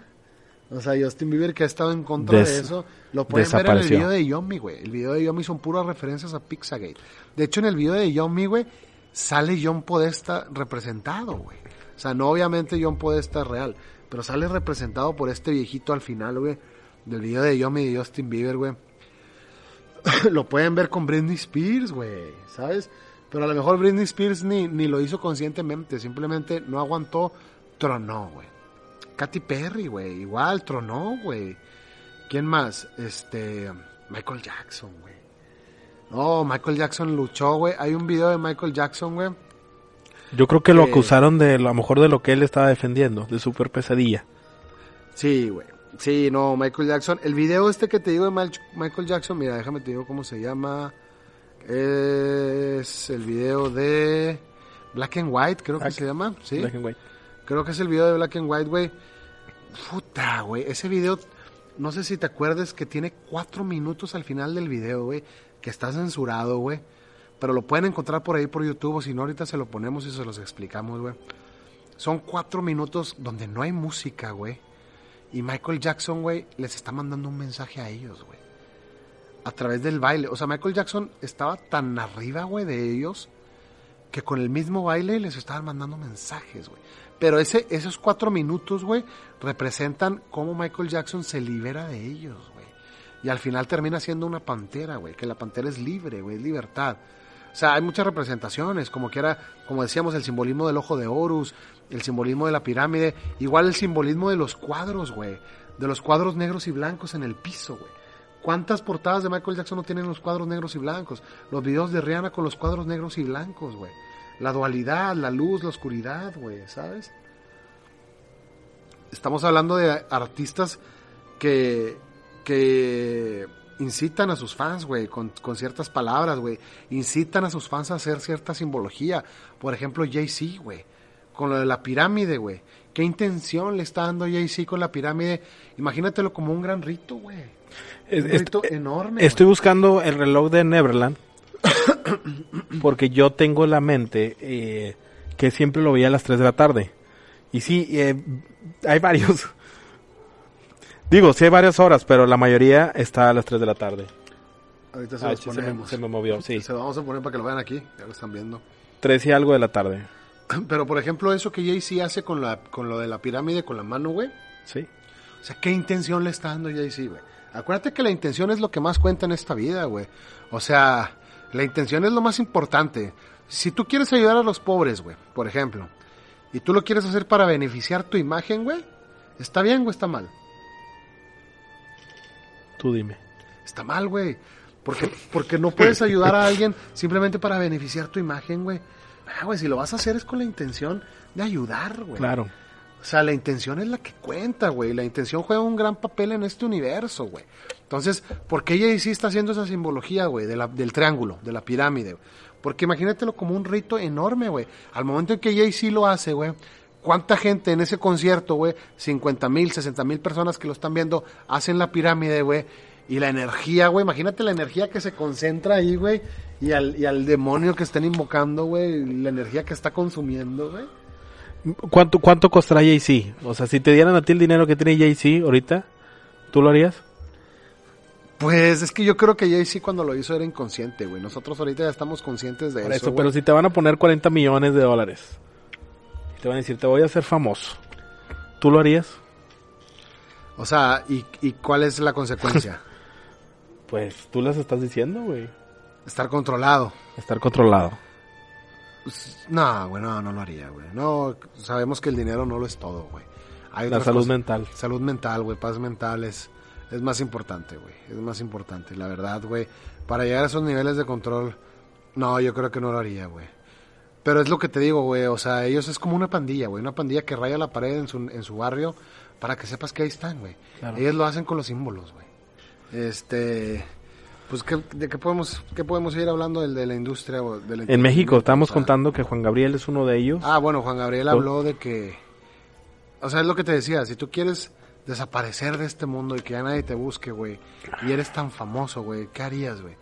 O sea, Justin Bieber que ha estado en contra Des- de eso. Lo pueden ver en el video de Yomi, güey. El video de Yomi son puras referencias a Pizzagate. De hecho, en el video de Yomi, güey, sale John Podesta representado, güey. O sea, no obviamente John puede estar real, pero sale representado por este viejito al final, güey, del video de Yomi y Justin Bieber, güey. lo pueden ver con Britney Spears, güey, ¿sabes? Pero a lo mejor Britney Spears ni, ni lo hizo conscientemente, simplemente no aguantó, tronó, güey. Katy Perry, güey, igual tronó, güey. ¿Quién más? Este, Michael Jackson, güey. No, Michael Jackson luchó, güey. Hay un video de Michael Jackson, güey. Yo creo que lo Eh, acusaron de lo a lo mejor de lo que él estaba defendiendo, de super pesadilla. Sí, güey. Sí, no, Michael Jackson. El video este que te digo de Michael Jackson, mira, déjame te digo cómo se llama. Es el video de Black and White, creo que se llama. Sí. Black and white. Creo que es el video de Black and White, güey. Puta, güey. Ese video, no sé si te acuerdas que tiene cuatro minutos al final del video, güey. Que está censurado, güey. Pero lo pueden encontrar por ahí por YouTube. O si no, ahorita se lo ponemos y se los explicamos, güey. Son cuatro minutos donde no hay música, güey. Y Michael Jackson, güey, les está mandando un mensaje a ellos, güey. A través del baile. O sea, Michael Jackson estaba tan arriba, güey, de ellos que con el mismo baile les estaban mandando mensajes, güey. Pero ese, esos cuatro minutos, güey, representan cómo Michael Jackson se libera de ellos, güey. Y al final termina siendo una pantera, güey. Que la pantera es libre, güey, es libertad. O sea, hay muchas representaciones, como que era, como decíamos, el simbolismo del ojo de Horus, el simbolismo de la pirámide, igual el simbolismo de los cuadros, güey. De los cuadros negros y blancos en el piso, güey. ¿Cuántas portadas de Michael Jackson no tienen los cuadros negros y blancos? Los videos de Rihanna con los cuadros negros y blancos, güey. La dualidad, la luz, la oscuridad, güey, ¿sabes? Estamos hablando de artistas que, que incitan a sus fans, güey, con, con ciertas palabras, güey. Incitan a sus fans a hacer cierta simbología. Por ejemplo, Jay-Z, güey. Con lo de la pirámide, güey. ¿Qué intención le está dando Jay-Z con la pirámide? Imagínatelo como un gran rito, güey. Es- Un eh, enorme. Estoy buscando el reloj de Neverland porque yo tengo en la mente eh, que siempre lo veía a las 3 de la tarde. Y sí, eh, hay varios. Digo, sí hay varias horas, pero la mayoría está a las 3 de la tarde. Ahorita se Ah, los sí, se, me, ponemos. se me movió, sí. Se lo vamos a poner para que lo vean aquí. Ya lo están viendo. 3 y algo de la tarde. Pero, por ejemplo, eso que Jay-Z hace con, la, con lo de la pirámide con la mano, güey. Sí. O sea, ¿qué intención le está dando Jay-Z, güey? Acuérdate que la intención es lo que más cuenta en esta vida, güey. O sea, la intención es lo más importante. Si tú quieres ayudar a los pobres, güey, por ejemplo, y tú lo quieres hacer para beneficiar tu imagen, güey, ¿está bien o está mal? Tú dime. Está mal, güey. Porque, porque no puedes ayudar a alguien simplemente para beneficiar tu imagen, güey. Ah, güey, si lo vas a hacer es con la intención de ayudar, güey. Claro. O sea, la intención es la que cuenta, güey. La intención juega un gran papel en este universo, güey. Entonces, ¿por qué Jay-Z está haciendo esa simbología, güey, del triángulo, de la pirámide? güey? Porque imagínatelo como un rito enorme, güey. Al momento en que Jay-Z lo hace, güey, ¿cuánta gente en ese concierto, güey? 50 mil, 60 mil personas que lo están viendo hacen la pirámide, güey. Y la energía, güey, imagínate la energía que se concentra ahí, güey. Y al, y al demonio que están invocando, güey. La energía que está consumiendo, güey. ¿Cuánto, cuánto costará Jay-Z? O sea, si te dieran a ti el dinero que tiene Jay-Z ahorita, ¿tú lo harías? Pues es que yo creo que Jay-Z cuando lo hizo era inconsciente, güey. Nosotros ahorita ya estamos conscientes de Por eso. pero si te van a poner 40 millones de dólares, y te van a decir, te voy a hacer famoso, ¿tú lo harías? O sea, ¿y, y cuál es la consecuencia? Pues tú las estás diciendo, güey. Estar controlado. Estar controlado. No, güey, no, no lo haría, güey. No, sabemos que el dinero no lo es todo, güey. Hay La salud cosas- mental. Salud mental, güey, paz mental es, es más importante, güey. Es más importante, la verdad, güey. Para llegar a esos niveles de control, no, yo creo que no lo haría, güey. Pero es lo que te digo, güey. O sea, ellos es como una pandilla, güey. Una pandilla que raya la pared en su, en su barrio para que sepas que ahí están, güey. Claro. Ellos lo hacen con los símbolos, güey. Este... Pues, ¿qué, ¿de qué podemos, qué podemos ir hablando del de la industria? o En México estamos O sea, contando que Juan Gabriel es uno de ellos. Ah, bueno, Juan Gabriel habló de que... O sea, es lo que te decía, si tú quieres desaparecer de este mundo y que ya nadie te busque, güey, y eres tan famoso, güey, ¿qué harías, güey?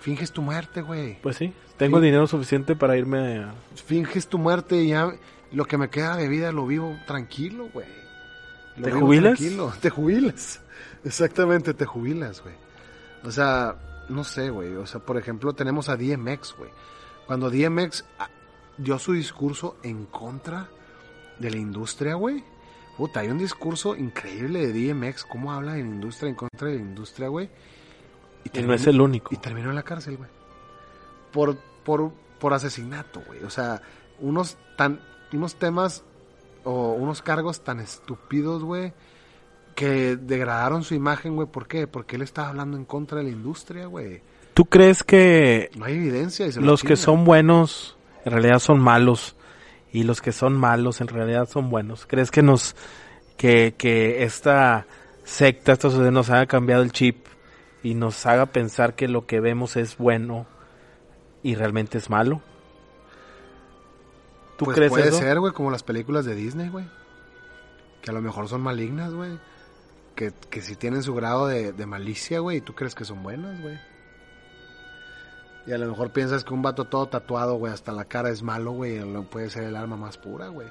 Finges tu muerte, güey. Pues sí, tengo dinero suficiente para irme a... Finges tu muerte y ya lo que me queda de vida lo vivo tranquilo, güey. ¿Te jubilas? tranquilo. Te jubilas. Exactamente, te jubilas, güey. O sea, no sé, güey. O sea, por ejemplo, tenemos a DMX, güey. Cuando DMX ah, dio su discurso en contra de la industria, güey. Puta, hay un discurso increíble de DMX, cómo habla de la industria en contra de la industria, güey. Y no es el único. Y terminó en la cárcel, güey. Por, por, por asesinato, güey. O sea, unos tan, unos temas o unos cargos tan estúpidos, güey, que degradaron su imagen, güey. ¿Por qué? Porque él estaba hablando en contra de la industria, güey. ¿Tú crees que No hay evidencia. y se lo los que son buenos en realidad son malos y los que son malos en realidad son buenos? ¿Crees que nos que, que esta secta, esta sociedad nos haya cambiado el chip y nos haga pensar que lo que vemos es bueno y realmente es malo? ¿Tú Pues crees puede eso? ser, güey, como las películas de Disney, güey. Que a lo mejor son malignas, güey. Que, que si tienen su grado de, de malicia, güey, y tú crees que son buenas, güey. Y a lo mejor piensas que un vato todo tatuado, güey, hasta la cara es malo, güey, no puede ser el arma más pura, güey.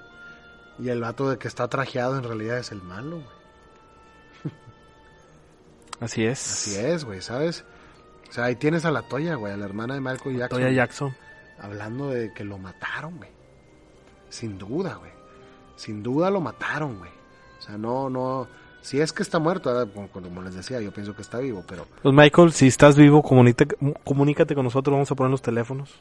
Y el vato de que está trajeado en realidad es el malo, güey. Así es. Así es, güey, ¿sabes? O sea, ahí tienes a la Toya, güey, a la hermana de Michael Jackson. Toya Jackson. Hablando de que lo mataron, güey. Sin duda, güey. Sin duda lo mataron, güey. O sea, no, no. Si es que está muerto, ahora, como, les decía, yo pienso que está vivo, pero Pues Michael, si estás vivo, comunícate, comunícate con nosotros, vamos a poner los teléfonos.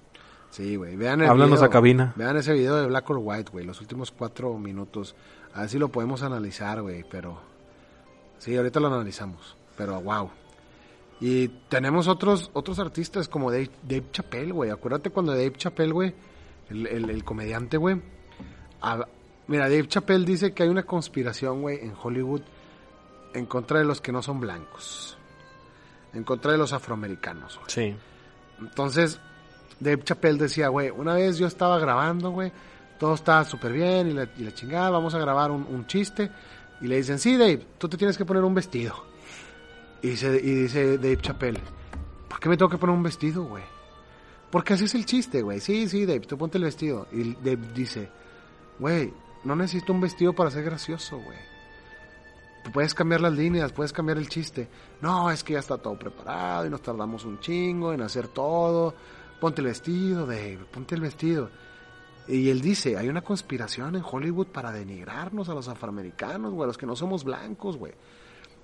sí, güey. Vean el Háblanos video, a cabina. Vean ese video de Black or White, güey. Los últimos cuatro minutos. A ver si lo podemos analizar, güey. Pero. Sí, ahorita lo analizamos. Pero wow. Y tenemos otros otros artistas como Dave, Dave Chappelle, güey. Acuérdate cuando Dave Chappelle, güey, el, el, el comediante, güey. Mira, Dave Chappelle dice que hay una conspiración, güey, en Hollywood en contra de los que no son blancos. En contra de los afroamericanos, güey. Sí. Entonces, Dave Chappelle decía, güey, una vez yo estaba grabando, güey, todo estaba súper bien y la, y la chingada, vamos a grabar un, un chiste. Y le dicen, sí, Dave, tú te tienes que poner un vestido. Y dice, y dice Dave Chappelle, ¿por qué me tengo que poner un vestido, güey? Porque así es el chiste, güey. Sí, sí, Dave, tú ponte el vestido. Y Dave dice, güey, no necesito un vestido para ser gracioso, güey. Puedes cambiar las líneas, puedes cambiar el chiste. No, es que ya está todo preparado y nos tardamos un chingo en hacer todo. Ponte el vestido, Dave, ponte el vestido. Y él dice, hay una conspiración en Hollywood para denigrarnos a los afroamericanos, güey, a los que no somos blancos, güey.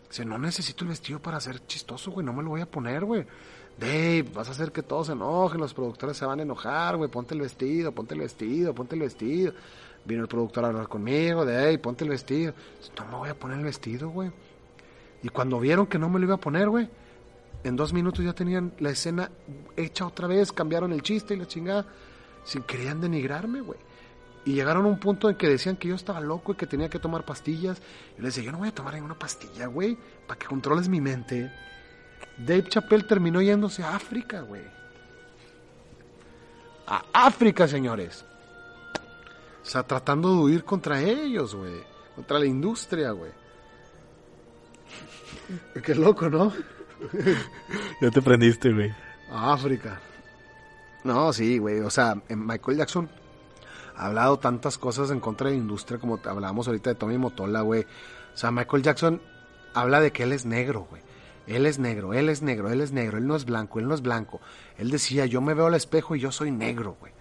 Dice, no necesito el vestido para ser chistoso, güey, no me lo voy a poner, güey. Dave, vas a hacer que todos se enojen, los productores se van a enojar, güey, ponte el vestido, ponte el vestido, ponte el vestido. Vino el productor a hablar conmigo, Dave, ponte el vestido. No me voy a poner el vestido, güey. Y cuando vieron que no me lo iba a poner, güey, en dos minutos ya tenían la escena hecha otra vez, cambiaron el chiste y la chingada. Sin querían denigrarme, güey. Y llegaron a un punto en que decían que yo estaba loco y que tenía que tomar pastillas. Y les decía, yo no voy a tomar ninguna pastilla, güey, para que controles mi mente. Dave Chappelle terminó yéndose a África, güey. A África, señores. O sea, tratando de huir contra ellos, güey. Contra la industria, güey. Qué loco, ¿no? Ya te prendiste, güey. África. No, sí, güey. O sea, Michael Jackson ha hablado tantas cosas en contra de la industria como hablábamos ahorita de Tommy Motola, güey. O sea, Michael Jackson habla de que él es negro, güey. Él es negro, él es negro, él es negro, él no es blanco, él no es blanco. Él decía, yo me veo al espejo y yo soy negro, güey.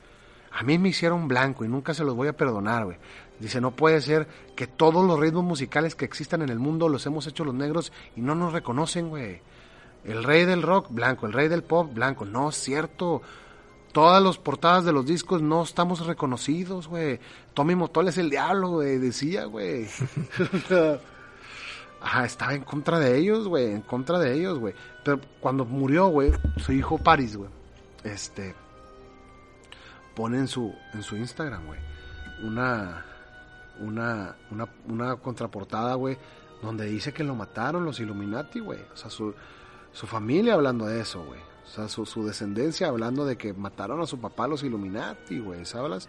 A mí me hicieron blanco y nunca se los voy a perdonar, güey. Dice, no puede ser que todos los ritmos musicales que existan en el mundo los hemos hecho los negros y no nos reconocen, güey. El rey del rock, blanco. El rey del pop, blanco. No es cierto. Todas las portadas de los discos no estamos reconocidos, güey. Tommy Motola es el diablo, güey. Decía, güey. Ajá, estaba en contra de ellos, güey. En contra de ellos, güey. Pero cuando murió, güey, su hijo Paris, güey. Este. Pone en su, en su Instagram, güey. Una. Una, una, una contraportada, güey. Donde dice que lo mataron los Illuminati, güey. O sea, su, su familia hablando de eso, güey. O sea, su, su descendencia hablando de que mataron a su papá los Illuminati, güey, ¿sabes?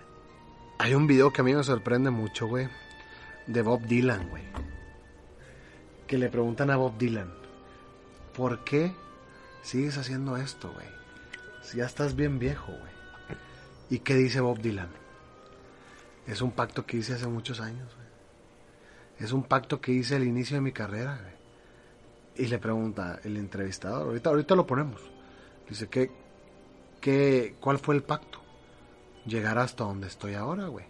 Hay un video que a mí me sorprende mucho, güey, de Bob Dylan, güey. Que le preguntan a Bob Dylan, ¿por qué sigues haciendo esto, güey? Si ya estás bien viejo, güey. ¿Y qué dice Bob Dylan? Es un pacto que hice hace muchos años, güey. Es un pacto que hice al inicio de mi carrera, güey. Y le pregunta el entrevistador, ahorita, lo ponemos. Dice, ¿qué, qué, ¿cuál fue el pacto? Llegar hasta donde estoy ahora, güey.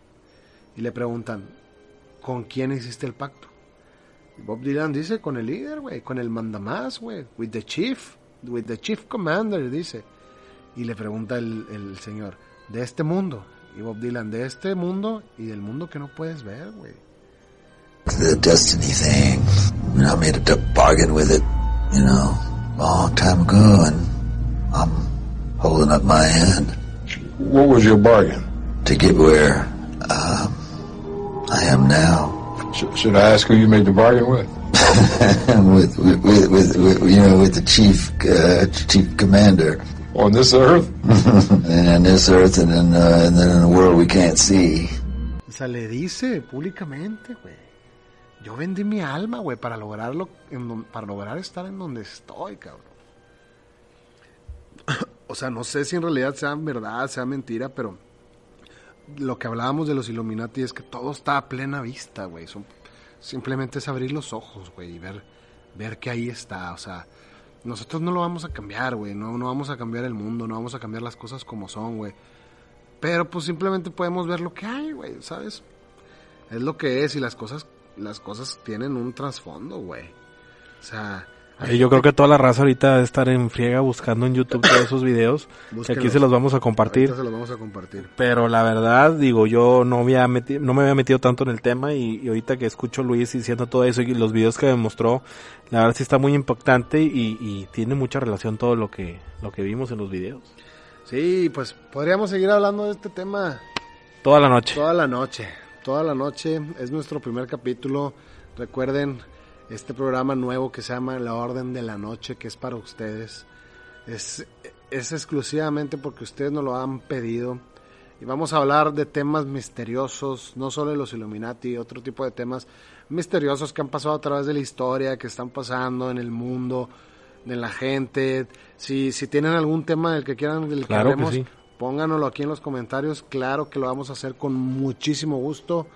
Y le preguntan, ¿con quién hiciste el pacto? Y Bob Dylan dice, con el líder, güey, con el mandamás, güey, with the chief, with the chief commander, dice. Y le pregunta el señor, de este mundo. Y Bob Dylan, de este mundo y del mundo que no puedes ver, güey. the destiny thing. And I made a bargain with it, you know, a long time ago, and I'm holding up my end. What was your bargain? To get where um, I am now. Sh- should I ask who you made the bargain with? with, with, with, with, with, you know, with the chief, uh, chief commander. On this earth? and on this earth, and then, uh, and then in a world we can't see. O sea, le dice públicamente, güey. Yo vendí mi alma, güey, para lograrlo, en para lograr estar en donde estoy, cabrón. o sea, no sé si en realidad sea verdad, sea mentira, pero lo que hablábamos de los Illuminati es que todo está a plena vista, güey. Son- simplemente es abrir los ojos, güey, y ver, ver que ahí está. O sea, nosotros no lo vamos a cambiar, güey. No, no vamos a cambiar el mundo, no vamos a cambiar las cosas como son, güey. Pero pues simplemente podemos ver lo que hay, güey, ¿sabes? Es lo que es y las cosas, las cosas tienen un trasfondo, güey. O sea, yo creo que toda la raza ahorita debe estar en friega buscando en YouTube todos esos videos. que aquí se los vamos a compartir. ahorita se los vamos a compartir. Pero la verdad, digo, yo no, había meti- no me había metido tanto en el tema y, y ahorita que escucho a Luis diciendo todo eso y los videos que me mostró, la verdad sí está muy impactante y, y tiene mucha relación todo lo que, lo que vimos en los videos. Sí, pues podríamos seguir hablando de este tema Toda la noche. toda la noche. Toda la noche es nuestro primer capítulo. Recuerden este programa nuevo que se llama La Orden de la Noche, que es para ustedes. Es, es exclusivamente porque ustedes nos lo han pedido. Y vamos a hablar de temas misteriosos, no solo de los Illuminati, otro tipo de temas misteriosos que han pasado a través de la historia, que están pasando en el mundo, en la gente. Si, si tienen algún tema del que quieran del que Claro que hablemos, sí. pónganoslo aquí en los comentarios. Claro que lo vamos a hacer con muchísimo gusto.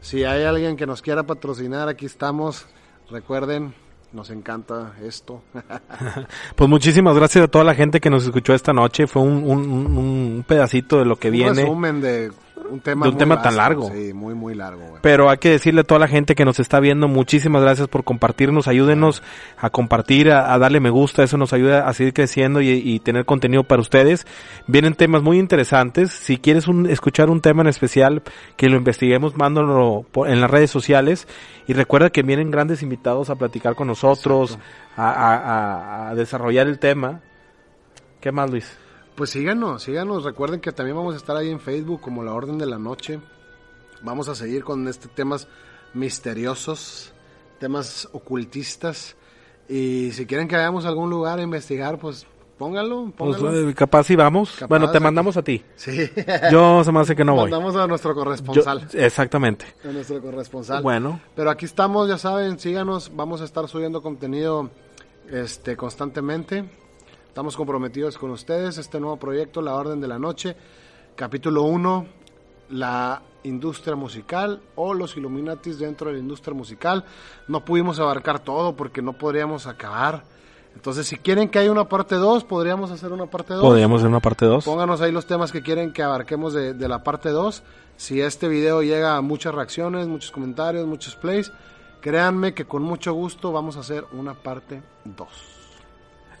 Si hay alguien que nos quiera patrocinar, aquí estamos. Recuerden, nos encanta esto. Pues muchísimas gracias a toda la gente que nos escuchó esta noche. Fue un, un, un- un pedacito de lo que Un viene. resumen de un tema, de un tema tan largo. Sí, muy, muy largo, güey. Pero hay que decirle a toda la gente que nos está viendo, muchísimas gracias por compartirnos, ayúdenos a compartir, a, a darle me gusta, eso nos ayuda a seguir creciendo y, y tener contenido para ustedes. Vienen temas muy interesantes, si quieres un- escuchar un tema en especial, que lo investiguemos, mándalo por- en las redes sociales y recuerda que vienen grandes invitados a platicar con nosotros, a, a- a- a desarrollar el tema. ¿Qué más, Luis? Pues síganos, síganos. Recuerden que también vamos a estar ahí en Facebook como La Orden de la Noche. Vamos a seguir con este temas misteriosos, temas ocultistas. Y si quieren que vayamos a algún lugar a investigar, pues pónganlo, Pues, pónganlo. eh, capaz si vamos. Capaz, bueno, te mandamos a ti. Sí. Yo se me hace que no voy. Mandamos a nuestro Yo- corresponsal. exactamente. a nuestro corresponsal. Bueno. Pero aquí estamos, ya saben, síganos, vamos a estar subiendo contenido este constantemente. Estamos comprometidos con ustedes, este nuevo proyecto, La Orden de la Noche, capítulo 1, la industria musical o los Illuminatis dentro de la industria musical. No pudimos abarcar todo porque no podríamos acabar. Entonces, si quieren que haya una parte 2, podríamos hacer una parte 2. Podríamos hacer una parte 2. Pónganos ahí los temas que quieren que abarquemos de, de la parte 2. Si este video llega a muchas reacciones, muchos comentarios, muchos plays, créanme que con mucho gusto vamos a hacer una parte 2.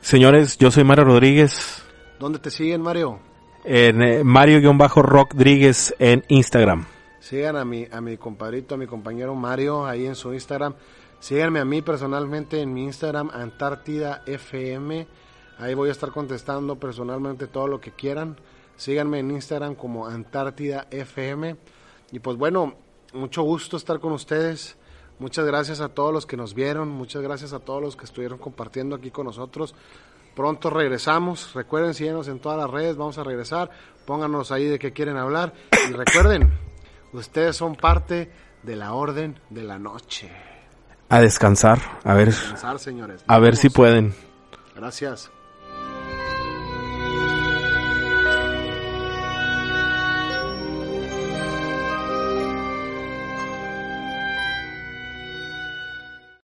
Señores, yo soy Mario Rodríguez, ¿Dónde te siguen, Mario? en eh, Mario-Rodríguez en Instagram. Sigan a mi, a mi compadrito, a mi compañero Mario ahí en su Instagram. Síganme a mí personalmente en mi Instagram, Antártida FM. Ahí voy a estar contestando personalmente todo lo que quieran. Síganme en Instagram como Antártida FM. Y pues bueno, mucho gusto estar con ustedes. Muchas gracias a todos los que nos vieron. Muchas gracias a todos los que estuvieron compartiendo aquí con nosotros. Pronto regresamos. Recuerden, síguenos en todas las redes. Vamos a regresar. Pónganos ahí de qué quieren hablar. Y recuerden, ustedes son parte de la orden de la noche. A descansar, a ver, Descansar, señores. a ver si pueden. Gracias.